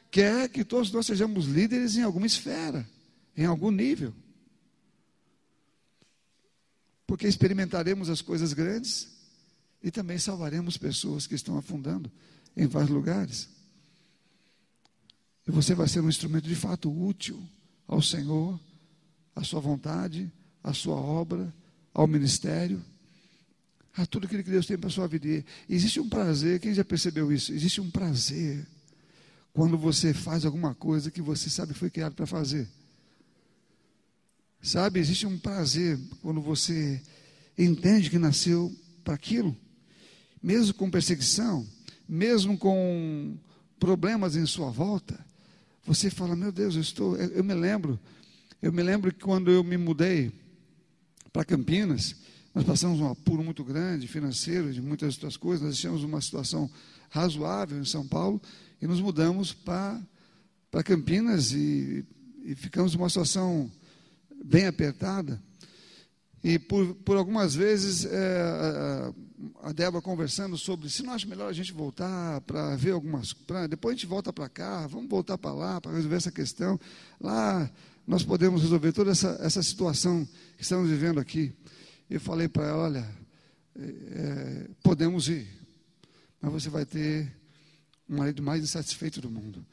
quer que todos nós sejamos líderes em alguma esfera, em algum nível. Porque experimentaremos as coisas grandes e também salvaremos pessoas que estão afundando em vários lugares. E você vai ser um instrumento de fato útil ao Senhor a sua vontade, a sua obra, ao ministério, a tudo aquilo que Deus tem para a sua vida. E existe um prazer, quem já percebeu isso? Existe um prazer quando você faz alguma coisa que você sabe que foi criado para fazer. Sabe, existe um prazer quando você entende que nasceu para aquilo, mesmo com perseguição, mesmo com problemas em sua volta. Você fala, meu Deus, eu estou, eu, eu me lembro eu me lembro que quando eu me mudei para Campinas, nós passamos um apuro muito grande, financeiro, de muitas outras coisas, nós tínhamos uma situação razoável em São Paulo e nos mudamos para, Campinas e, e ficamos numa situação bem apertada. E por, por algumas vezes é, a, a Débora conversando sobre se não acha melhor a gente voltar para ver algumas. Pra, depois a gente volta para cá, vamos voltar para lá para resolver essa questão. Lá nós podemos resolver toda essa, essa situação que estamos vivendo aqui. Eu falei para ela: olha, é, é, podemos ir, mas você vai ter um marido mais insatisfeito do mundo.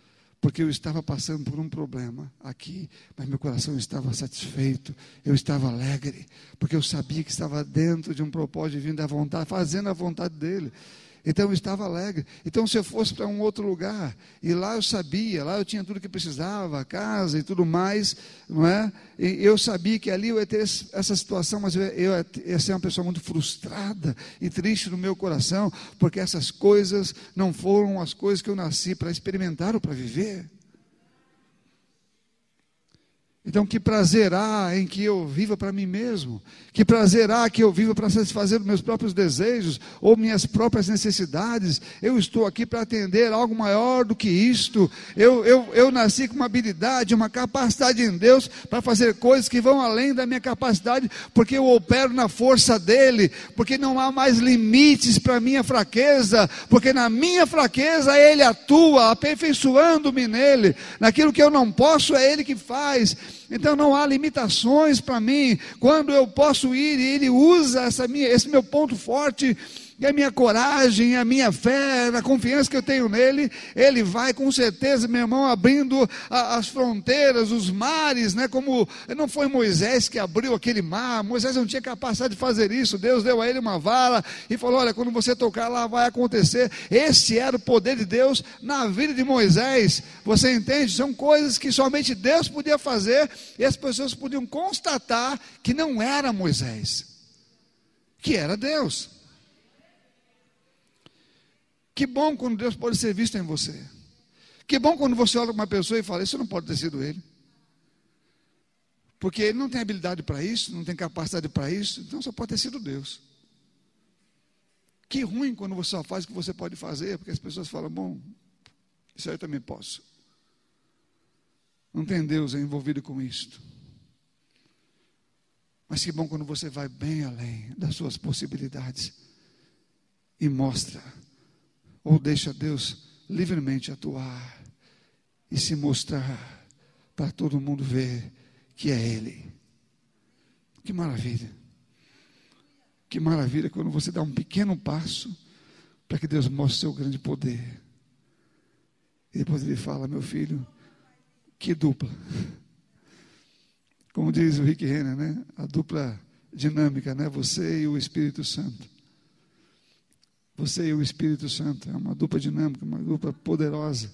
Porque eu estava passando por um problema aqui, mas meu coração estava satisfeito, eu estava alegre, porque eu sabia que estava dentro de um propósito divino da vontade, fazendo a vontade dele. Então eu estava alegre. Então, se eu fosse para um outro lugar, e lá eu sabia, lá eu tinha tudo que precisava, casa e tudo mais, não é? E eu sabia que ali eu ia ter essa situação, mas eu ia ser uma pessoa muito frustrada e triste no meu coração, porque essas coisas não foram as coisas que eu nasci para experimentar ou para viver. Então, que prazer há em que eu viva para mim mesmo? Que prazer há que eu viva para satisfazer meus próprios desejos ou minhas próprias necessidades? Eu estou aqui para atender algo maior do que isto. Eu, eu, eu nasci com uma habilidade, uma capacidade em Deus para fazer coisas que vão além da minha capacidade, porque eu opero na força dEle, porque não há mais limites para a minha fraqueza, porque na minha fraqueza Ele atua, aperfeiçoando-me nele. Naquilo que eu não posso, é Ele que faz. Então não há limitações para mim. Quando eu posso ir Ele usa essa minha, esse meu ponto forte e a minha coragem, a minha fé, a confiança que eu tenho nele, ele vai com certeza, meu irmão, abrindo a, as fronteiras, os mares, né? Como não foi Moisés que abriu aquele mar, Moisés não tinha capacidade de fazer isso, Deus deu a ele uma vara e falou: Olha, quando você tocar lá vai acontecer. Esse era o poder de Deus na vida de Moisés. Você entende? São coisas que somente Deus podia fazer e as pessoas podiam constatar que não era Moisés, que era Deus. Que bom quando Deus pode ser visto em você. Que bom quando você olha para uma pessoa e fala: Isso não pode ter sido ele. Porque ele não tem habilidade para isso, não tem capacidade para isso, então só pode ter sido Deus. Que ruim quando você só faz o que você pode fazer, porque as pessoas falam: Bom, isso aí eu também posso. Não tem Deus envolvido com isto. Mas que bom quando você vai bem além das suas possibilidades e mostra, ou deixa Deus livremente atuar e se mostrar para todo mundo ver que é Ele. Que maravilha. Que maravilha quando você dá um pequeno passo para que Deus mostre seu grande poder. E depois ele fala, meu filho, que dupla. Como diz o Rick Renner, né? A dupla dinâmica, né? Você e o Espírito Santo. Você e o Espírito Santo. É uma dupla dinâmica, uma dupla poderosa.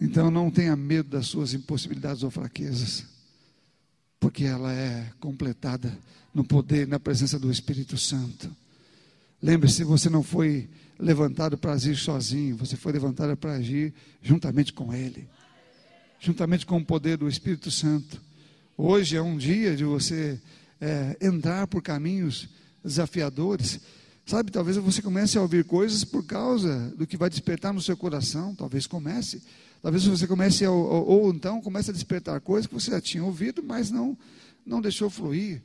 Então não tenha medo das suas impossibilidades ou fraquezas, porque ela é completada no poder, na presença do Espírito Santo. Lembre-se, você não foi levantado para agir sozinho, você foi levantado para agir juntamente com Ele, juntamente com o poder do Espírito Santo. Hoje é um dia de você é, entrar por caminhos desafiadores. Sabe, talvez você comece a ouvir coisas por causa do que vai despertar no seu coração, talvez comece. Talvez você comece a, ou, ou então comece a despertar coisas que você já tinha ouvido, mas não não deixou fluir.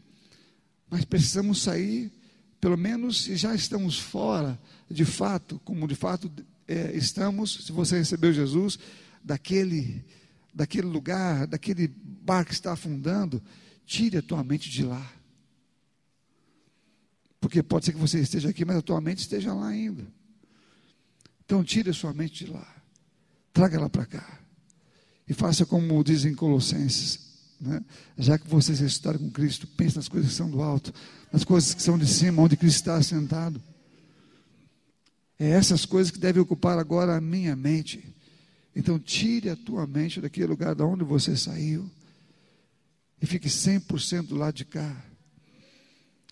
Mas precisamos sair pelo menos se já estamos fora, de fato, como de fato é, estamos, se você recebeu Jesus, daquele, daquele lugar, daquele bar que está afundando, tire a tua mente de lá. Porque pode ser que você esteja aqui, mas a tua mente esteja lá ainda. Então tire a sua mente de lá. Traga ela para cá. E faça como dizem Colossenses. Né? Já que vocês ressuscitaram com Cristo, pense nas coisas que são do alto, nas coisas que são de cima, onde Cristo está assentado. É essas coisas que devem ocupar agora a minha mente. Então, tire a tua mente daquele lugar de onde você saiu e fique 100% do lado de cá.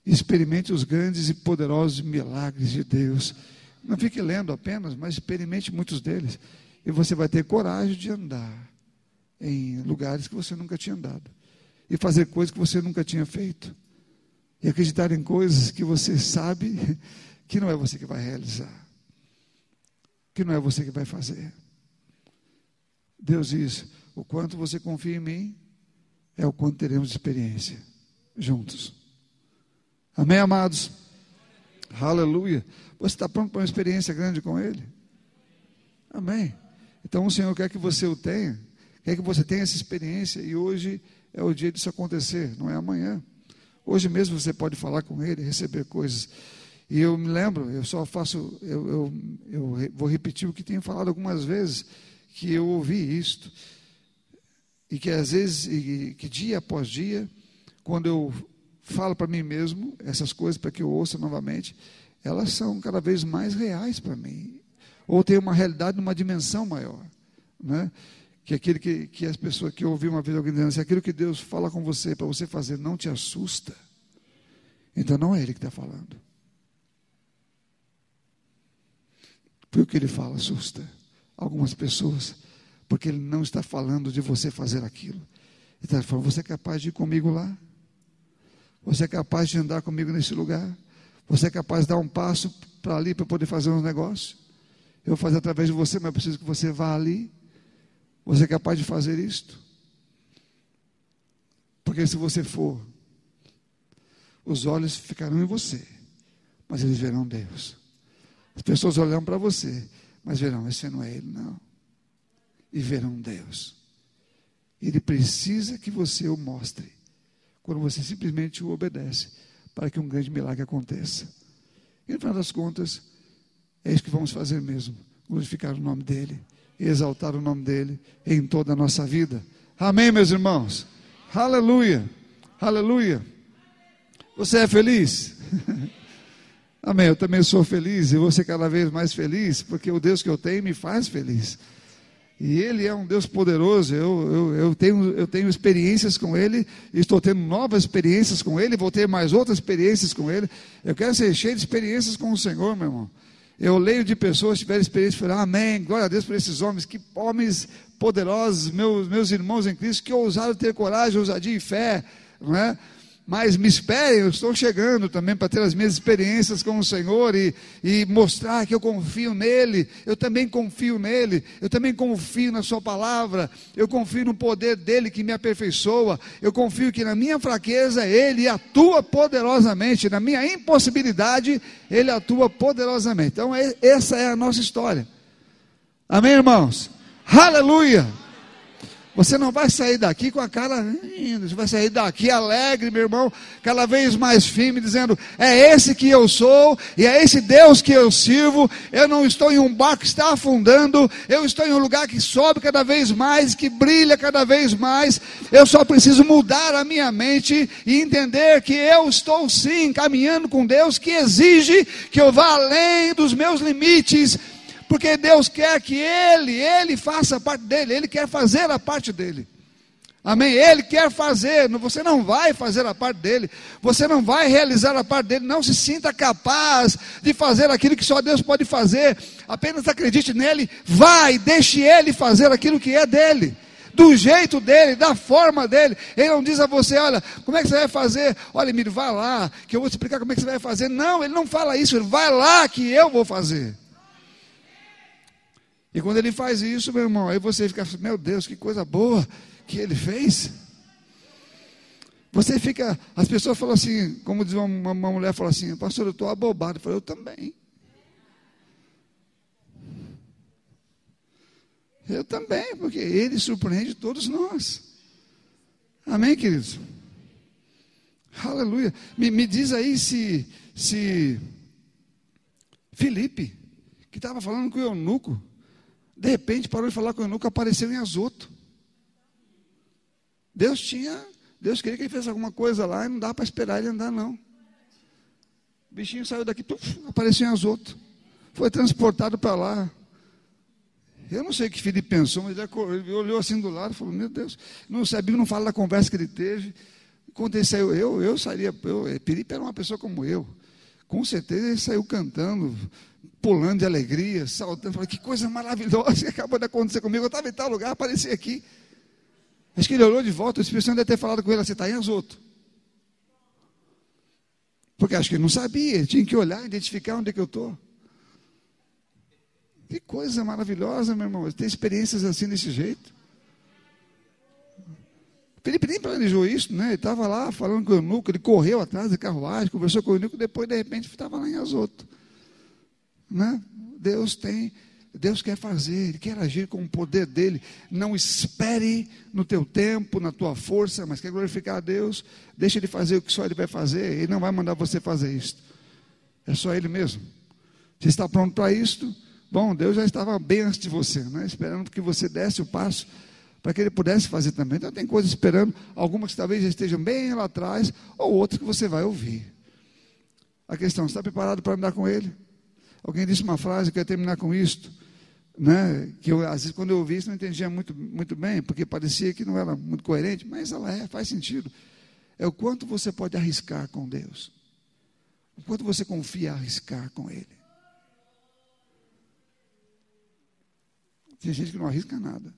Experimente os grandes e poderosos milagres de Deus. Não fique lendo apenas, mas experimente muitos deles. E você vai ter coragem de andar em lugares que você nunca tinha andado. E fazer coisas que você nunca tinha feito. E acreditar em coisas que você sabe que não é você que vai realizar. Que não é você que vai fazer. Deus diz: o quanto você confia em mim, é o quanto teremos experiência juntos. Amém, amados? Aleluia. Você está pronto para uma experiência grande com Ele? Amém. Então o Senhor quer que você o tenha. Quer que você tenha essa experiência e hoje é o dia disso acontecer, não é amanhã. Hoje mesmo você pode falar com ele, receber coisas. E eu me lembro, eu só faço, eu, eu, eu vou repetir o que tenho falado algumas vezes, que eu ouvi isto. E que às vezes, e, que dia após dia, quando eu falo para mim mesmo essas coisas para que eu ouça novamente, elas são cada vez mais reais para mim. Ou tem uma realidade numa dimensão maior. Né? que aquele que, que as pessoas que ouviu uma vez alguém dizendo assim, aquilo que Deus fala com você para você fazer não te assusta, então não é Ele que está falando. Porque o que Ele fala assusta algumas pessoas, porque Ele não está falando de você fazer aquilo. Ele está falando, você é capaz de ir comigo lá? Você é capaz de andar comigo nesse lugar? Você é capaz de dar um passo para ali para poder fazer um negócio? Eu vou fazer através de você, mas preciso que você vá ali. Você é capaz de fazer isto? Porque se você for, os olhos ficarão em você, mas eles verão Deus. As pessoas olharão para você, mas verão, esse não é Ele, não. E verão Deus. Ele precisa que você o mostre, quando você simplesmente o obedece, para que um grande milagre aconteça. E no final das contas, é isso que vamos fazer mesmo glorificar o nome dEle exaltar o nome dele em toda a nossa vida. Amém, meus irmãos? Aleluia, aleluia. Você é feliz? Amém. Eu também sou feliz e vou ser cada vez mais feliz, porque o Deus que eu tenho me faz feliz. E Ele é um Deus poderoso. Eu, eu, eu, tenho, eu tenho experiências com Ele, estou tendo novas experiências com Ele, vou ter mais outras experiências com Ele. Eu quero ser cheio de experiências com o Senhor, meu irmão. Eu leio de pessoas que tiveram experiência e falei, amém, glória a Deus por esses homens, que homens poderosos, meus, meus irmãos em Cristo, que ousaram ter coragem, ousadia e fé, não é? Mas me esperem, eu estou chegando também para ter as minhas experiências com o Senhor e, e mostrar que eu confio nele. Eu também confio nele, eu também confio na Sua palavra, eu confio no poder dele que me aperfeiçoa. Eu confio que na minha fraqueza ele atua poderosamente, na minha impossibilidade ele atua poderosamente. Então, essa é a nossa história. Amém, irmãos? Aleluia! Você não vai sair daqui com a cara rindo, você vai sair daqui alegre, meu irmão, cada vez mais firme, dizendo: é esse que eu sou, e é esse Deus que eu sirvo. Eu não estou em um barco que está afundando, eu estou em um lugar que sobe cada vez mais, que brilha cada vez mais. Eu só preciso mudar a minha mente e entender que eu estou sim caminhando com Deus, que exige que eu vá além dos meus limites porque Deus quer que ele, ele faça a parte dele, ele quer fazer a parte dele. Amém? Ele quer fazer, você não vai fazer a parte dele, você não vai realizar a parte dele, não se sinta capaz de fazer aquilo que só Deus pode fazer, apenas acredite nele, vai, deixe ele fazer aquilo que é dele do jeito dele, da forma dele. Ele não diz a você, olha, como é que você vai fazer? Olha, Emílio, vai lá, que eu vou te explicar como é que você vai fazer. Não, ele não fala isso, ele vai lá que eu vou fazer. E quando ele faz isso, meu irmão, aí você fica, meu Deus, que coisa boa que ele fez. Você fica, as pessoas falam assim, como diz uma, uma mulher, fala assim, pastor, eu estou abobado. Eu falei, eu também. Eu também, porque ele surpreende todos nós. Amém, queridos? Aleluia. Me, me diz aí se, se Felipe, que estava falando com o eunuco, de repente parou de falar com o eunuco, apareceu em Azoto. Deus tinha, Deus queria que ele fizesse alguma coisa lá e não dá para esperar ele andar, não. O bichinho saiu daqui, tuf, apareceu em Azoto. Foi transportado para lá. Eu não sei o que Felipe pensou, mas ele olhou assim do lado e falou: Meu Deus, não sabia, não fala da conversa que ele teve. Quando ele saiu, eu, eu sairia, Felipe era uma pessoa como eu. Com certeza ele saiu cantando, pulando de alegria, saltando. Falei, que coisa maravilhosa que acabou de acontecer comigo. Eu estava em tal lugar, apareci aqui. Acho que ele olhou de volta, o Espírito Santo deve ter falado com ele, você está em Azoto. Porque acho que ele não sabia, ele tinha que olhar, identificar onde é que eu estou. Que coisa maravilhosa, meu irmão. Tem experiências assim desse jeito. Felipe nem planejou isso, né? Ele estava lá falando com o eunuco, ele correu atrás da carruagem, conversou com o eunuco, depois, de repente, estava lá em Azoto. Né? Deus tem, Deus quer fazer, Ele quer agir com o poder dele. Não espere no teu tempo, na tua força, mas quer glorificar a Deus. Deixa Ele fazer o que só Ele vai fazer. Ele não vai mandar você fazer isso. É só Ele mesmo. Você está pronto para isto? Bom, Deus já estava bem antes de você, né? esperando que você desse o passo para que Ele pudesse fazer também. Então tem coisas esperando, algumas que talvez já estejam bem lá atrás, ou outras que você vai ouvir. A questão, está preparado para andar com Ele? Alguém disse uma frase, quero terminar com isto, né? que eu, às vezes quando eu ouvi isso não entendia muito, muito bem, porque parecia que não era muito coerente, mas ela é, faz sentido. É o quanto você pode arriscar com Deus. O quanto você confia arriscar com Ele. Tem gente que não arrisca nada.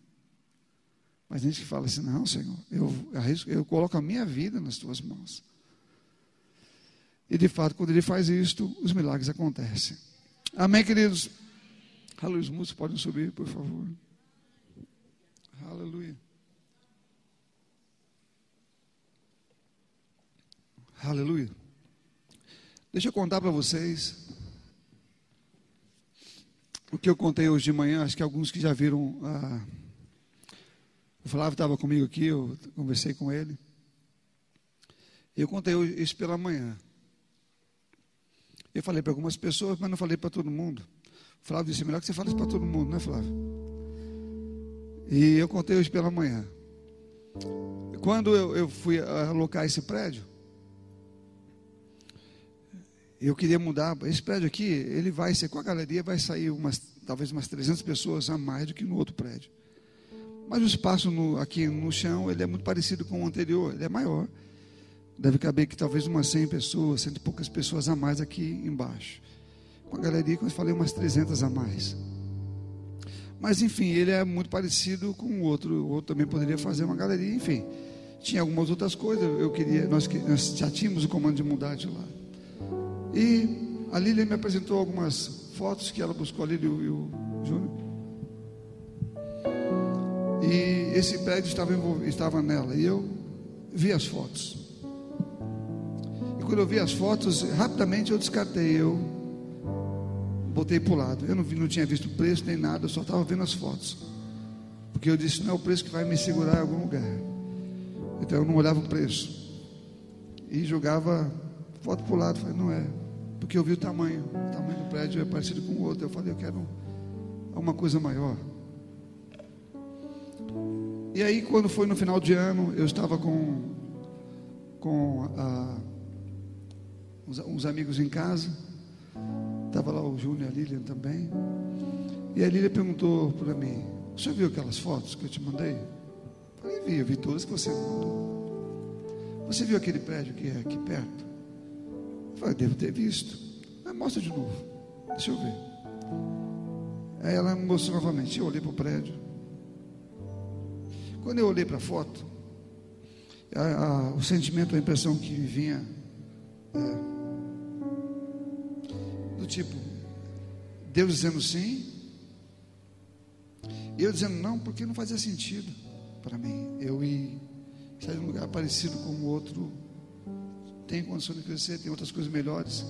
Mas tem gente que fala assim, não, Senhor, eu, arrisco, eu coloco a minha vida nas tuas mãos. E de fato, quando ele faz isto, os milagres acontecem. Amém, queridos? Aleluia, os músicos podem subir, por favor. Aleluia. Aleluia. Deixa eu contar para vocês o que eu contei hoje de manhã. Acho que alguns que já viram. O Flávio estava comigo aqui, eu conversei com ele. Eu contei isso pela manhã. Eu falei para algumas pessoas, mas não falei para todo mundo. O Flávio disse: melhor que você fale para todo mundo, né, Flávio? E eu contei hoje pela manhã. Quando eu, eu fui alocar esse prédio, eu queria mudar. Esse prédio aqui, ele vai ser com a galeria, vai sair umas, talvez umas 300 pessoas a mais do que no outro prédio. Mas o espaço no, aqui no chão, ele é muito parecido com o anterior, ele é maior. Deve caber que talvez umas 100 pessoas, cento e poucas pessoas a mais aqui embaixo. Com a galeria, como eu falei, umas 300 a mais. Mas enfim, ele é muito parecido com o outro. O outro também poderia fazer uma galeria, enfim. Tinha algumas outras coisas, eu queria, nós, nós já tínhamos o comando de mudar de lá. E a Lília me apresentou algumas fotos que ela buscou ali e o Júnior. E esse prédio estava, estava nela. E eu vi as fotos. Quando eu vi as fotos, rapidamente eu descartei. Eu botei para o lado. Eu não, vi, não tinha visto o preço nem nada, eu só estava vendo as fotos. Porque eu disse: não é o preço que vai me segurar em algum lugar. Então eu não olhava o preço. E jogava foto para o lado. Falei: não é. Porque eu vi o tamanho. O tamanho do prédio é parecido com o outro. Eu falei: eu quero uma coisa maior. E aí, quando foi no final de ano, eu estava com, com ah, uns, uns, amigos em casa. Estava lá o Júnior e a Lilian também. E a Lilian perguntou para mim: Você viu aquelas fotos que eu te mandei? Eu falei: Vi, eu vi todas que você mandou. Você viu aquele prédio que é aqui perto? Eu falei: Devo ter visto. Mas mostra de novo. Deixa eu ver. Aí ela me mostrou novamente. Eu olhei para o prédio. Quando eu olhei para a foto, a, a, o sentimento, a impressão que vinha é, do tipo, Deus dizendo sim, eu dizendo não, porque não fazia sentido para mim. Eu ir sair de um lugar parecido com o outro, tem condição de crescer, tem outras coisas melhores,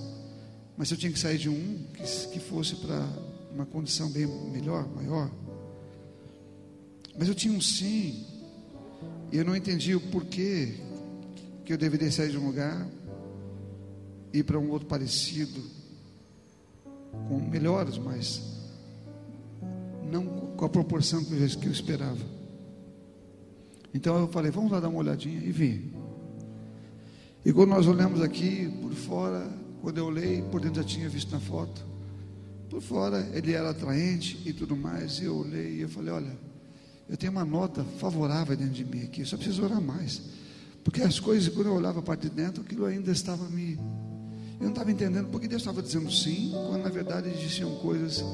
mas eu tinha que sair de um que, que fosse para uma condição bem melhor, maior. Mas eu tinha um sim, e eu não entendi o porquê que eu deveria sair de um lugar ir para um outro parecido, com melhores, mas não com a proporção que eu, esperava. Então eu falei, vamos lá dar uma olhadinha e vim. E quando nós olhamos aqui por fora, quando eu olhei, por dentro já tinha visto na foto. Por fora ele era atraente e tudo mais. E eu olhei e eu falei: Olha, eu tenho uma nota favorável dentro de mim aqui, eu só preciso orar mais. Porque as coisas, quando eu olhava a parte de dentro, aquilo ainda estava me. Eu não estava entendendo porque Deus estava dizendo sim, quando na verdade existiam coisas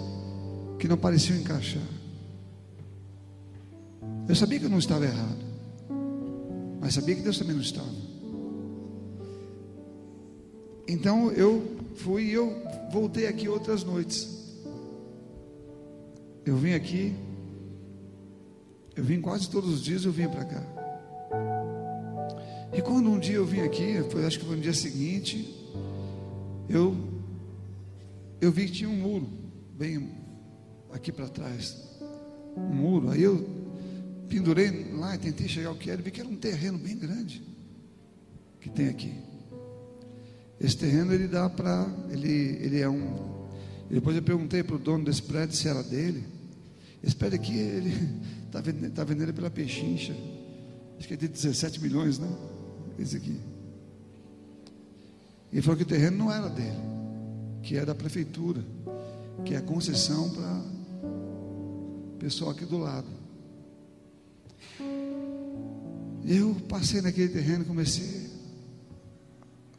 que não pareciam encaixar. Eu sabia que eu não estava errado, mas sabia que Deus também não estava. Então eu fui e eu voltei aqui outras noites. Eu vim aqui, eu vim quase todos os dias, eu vim para cá. E quando um dia eu vim aqui, foi, acho que foi no dia seguinte, eu eu vi que tinha um muro bem aqui para trás, um muro. Aí eu pendurei lá e tentei chegar ao que era, e vi que era um terreno bem grande que tem aqui. Esse terreno ele dá para. Ele, ele é um. Depois eu perguntei para o dono desse prédio se era dele. Esse prédio aqui, ele está vendendo, tá vendendo pela pechincha. Acho que é de 17 milhões, né? Esse aqui. Ele falou que o terreno não era dele, que é da prefeitura, que é concessão para pessoal aqui do lado. Eu passei naquele terreno e comecei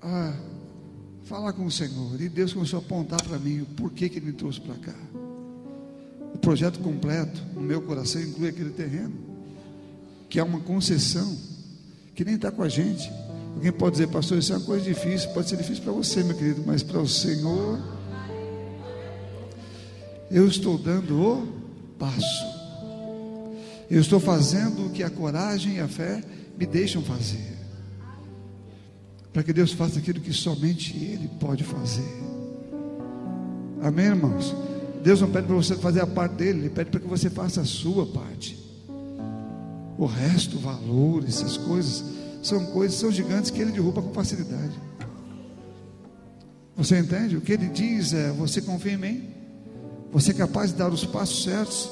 a falar com o Senhor. E Deus começou a apontar para mim o porquê que Ele me trouxe para cá. O projeto completo no meu coração inclui aquele terreno, que é uma concessão, que nem está com a gente. Alguém pode dizer, pastor, isso é uma coisa difícil. Pode ser difícil para você, meu querido, mas para o Senhor, eu estou dando o passo. Eu estou fazendo o que a coragem e a fé me deixam fazer para que Deus faça aquilo que somente Ele pode fazer. Amém, irmãos? Deus não pede para você fazer a parte dele, Ele pede para que você faça a sua parte. O resto, valores, essas coisas, são coisas, são gigantes que Ele derruba com facilidade. Você entende? O que Ele diz é: você confia em mim? Você é capaz de dar os passos certos?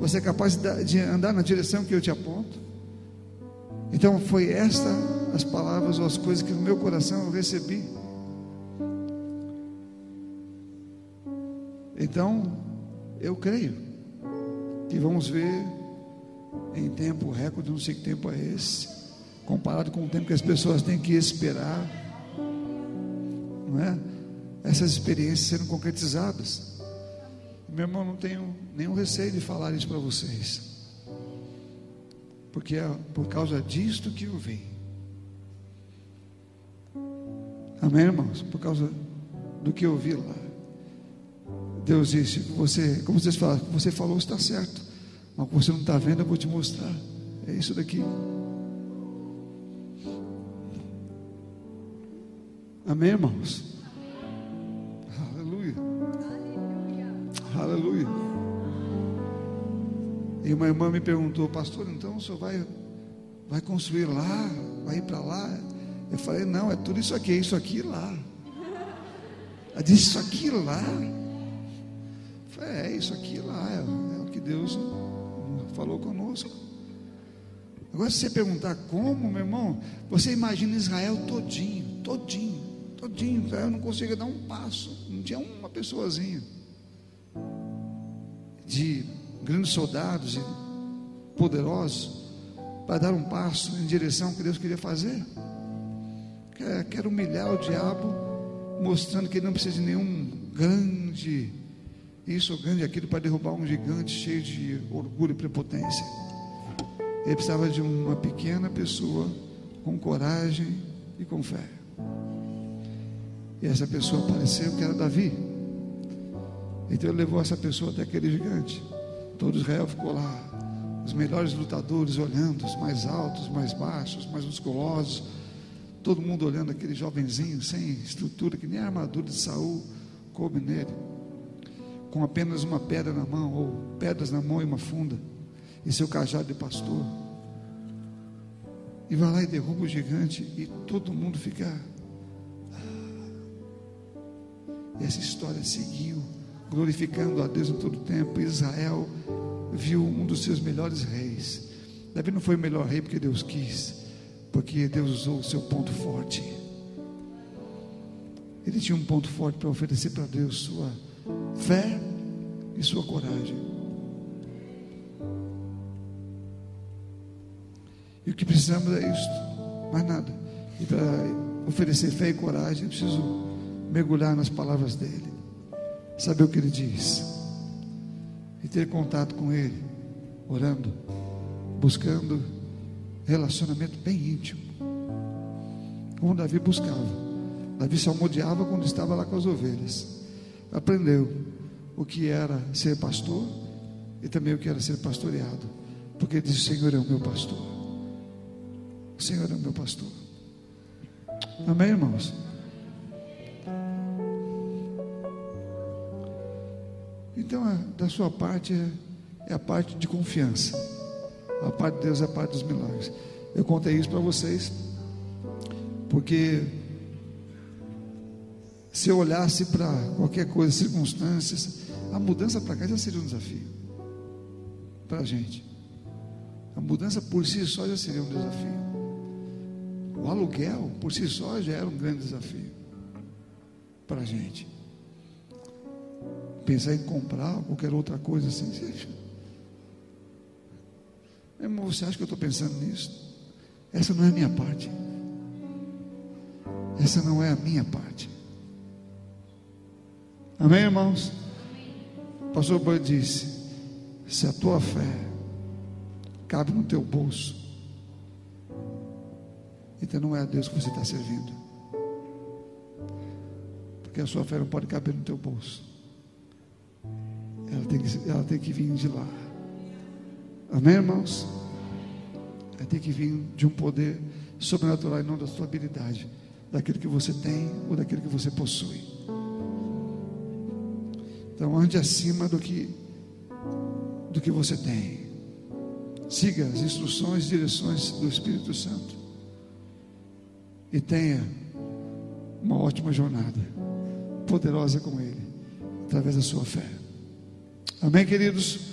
Você é capaz de andar na direção que eu te aponto? Então foi esta as palavras ou as coisas que no meu coração eu recebi. Então, eu creio que vamos ver em tempo recorde, não sei que tempo é esse, comparado com o tempo que as pessoas têm que esperar, não é? Essas experiências sendo concretizadas. Meu irmão, não tenho nenhum receio de falar isso para vocês. porque é por causa disto que eu vim. Amém, irmãos? Por causa do que eu vi lá. Deus disse: você, como vocês falaram, você falou está certo, mas o que você não está vendo, eu vou te mostrar. É isso daqui. Amém, irmãos? Aleluia. Aleluia. E uma irmã me perguntou, pastor, então o senhor vai, vai construir lá, vai ir para lá? Eu falei, não, é tudo isso aqui, é isso aqui lá. Ela disse, isso aqui lá? Eu falei, é isso aqui lá, é, é o que Deus falou conosco. Agora, se você perguntar como, meu irmão, você imagina Israel todinho, todinho, todinho. Israel não conseguia dar um passo, não tinha uma pessoazinha de grandes soldados e poderosos para dar um passo em direção ao que Deus queria fazer. Quer, quer humilhar o diabo, mostrando que ele não precisa de nenhum grande isso, grande aquilo para derrubar um gigante cheio de orgulho e prepotência. Ele precisava de uma pequena pessoa com coragem e com fé. E essa pessoa apareceu que era Davi. Então ele levou essa pessoa até aquele gigante. Todo Israel ficou lá. Os melhores lutadores olhando, os mais altos, os mais baixos, os mais musculosos. Todo mundo olhando aquele jovenzinho sem estrutura, que nem a armadura de Saul coube nele. Com apenas uma pedra na mão, ou pedras na mão e uma funda e seu cajado de pastor. E vai lá e derruba o gigante e todo mundo fica. E essa história seguiu, glorificando a Deus em todo o tempo. Israel viu um dos seus melhores reis. Davi não foi o melhor rei porque Deus quis, porque Deus usou o seu ponto forte. Ele tinha um ponto forte para oferecer para Deus sua fé e sua coragem. E o que precisamos é isso, mais nada. E para oferecer fé e coragem, eu preciso mergulhar nas palavras dele, saber o que ele diz, e ter contato com ele, orando, buscando relacionamento bem íntimo, como Davi buscava. Davi se almodeava quando estava lá com as ovelhas, aprendeu o que era ser pastor e também o que era ser pastoreado, porque disse: O Senhor é o meu pastor. O Senhor é o meu pastor. Amém, irmãos? Então, a, da sua parte é, é a parte de confiança. A parte de Deus é a parte dos milagres. Eu contei isso para vocês, porque se eu olhasse para qualquer coisa, circunstâncias, a mudança para cá já seria um desafio para a gente. A mudança por si só já seria um desafio. O aluguel, por si só, já era um grande desafio para a gente. Pensar em comprar qualquer outra coisa assim. Irmão, você acha que eu estou pensando nisso? Essa não é a minha parte. Essa não é a minha parte. Amém, irmãos? O pastor Boi disse: se a tua fé cabe no teu bolso, então não é a Deus que você está servindo. Porque a sua fé não pode caber no teu bolso. Ela tem que, ela tem que vir de lá. Amém, irmãos? Ela tem que vir de um poder sobrenatural e não da sua habilidade, daquilo que você tem ou daquilo que você possui. Então ande acima do que do que você tem. Siga as instruções e direções do Espírito Santo e tenha uma ótima jornada, poderosa com Ele, através da sua fé. Amém, queridos?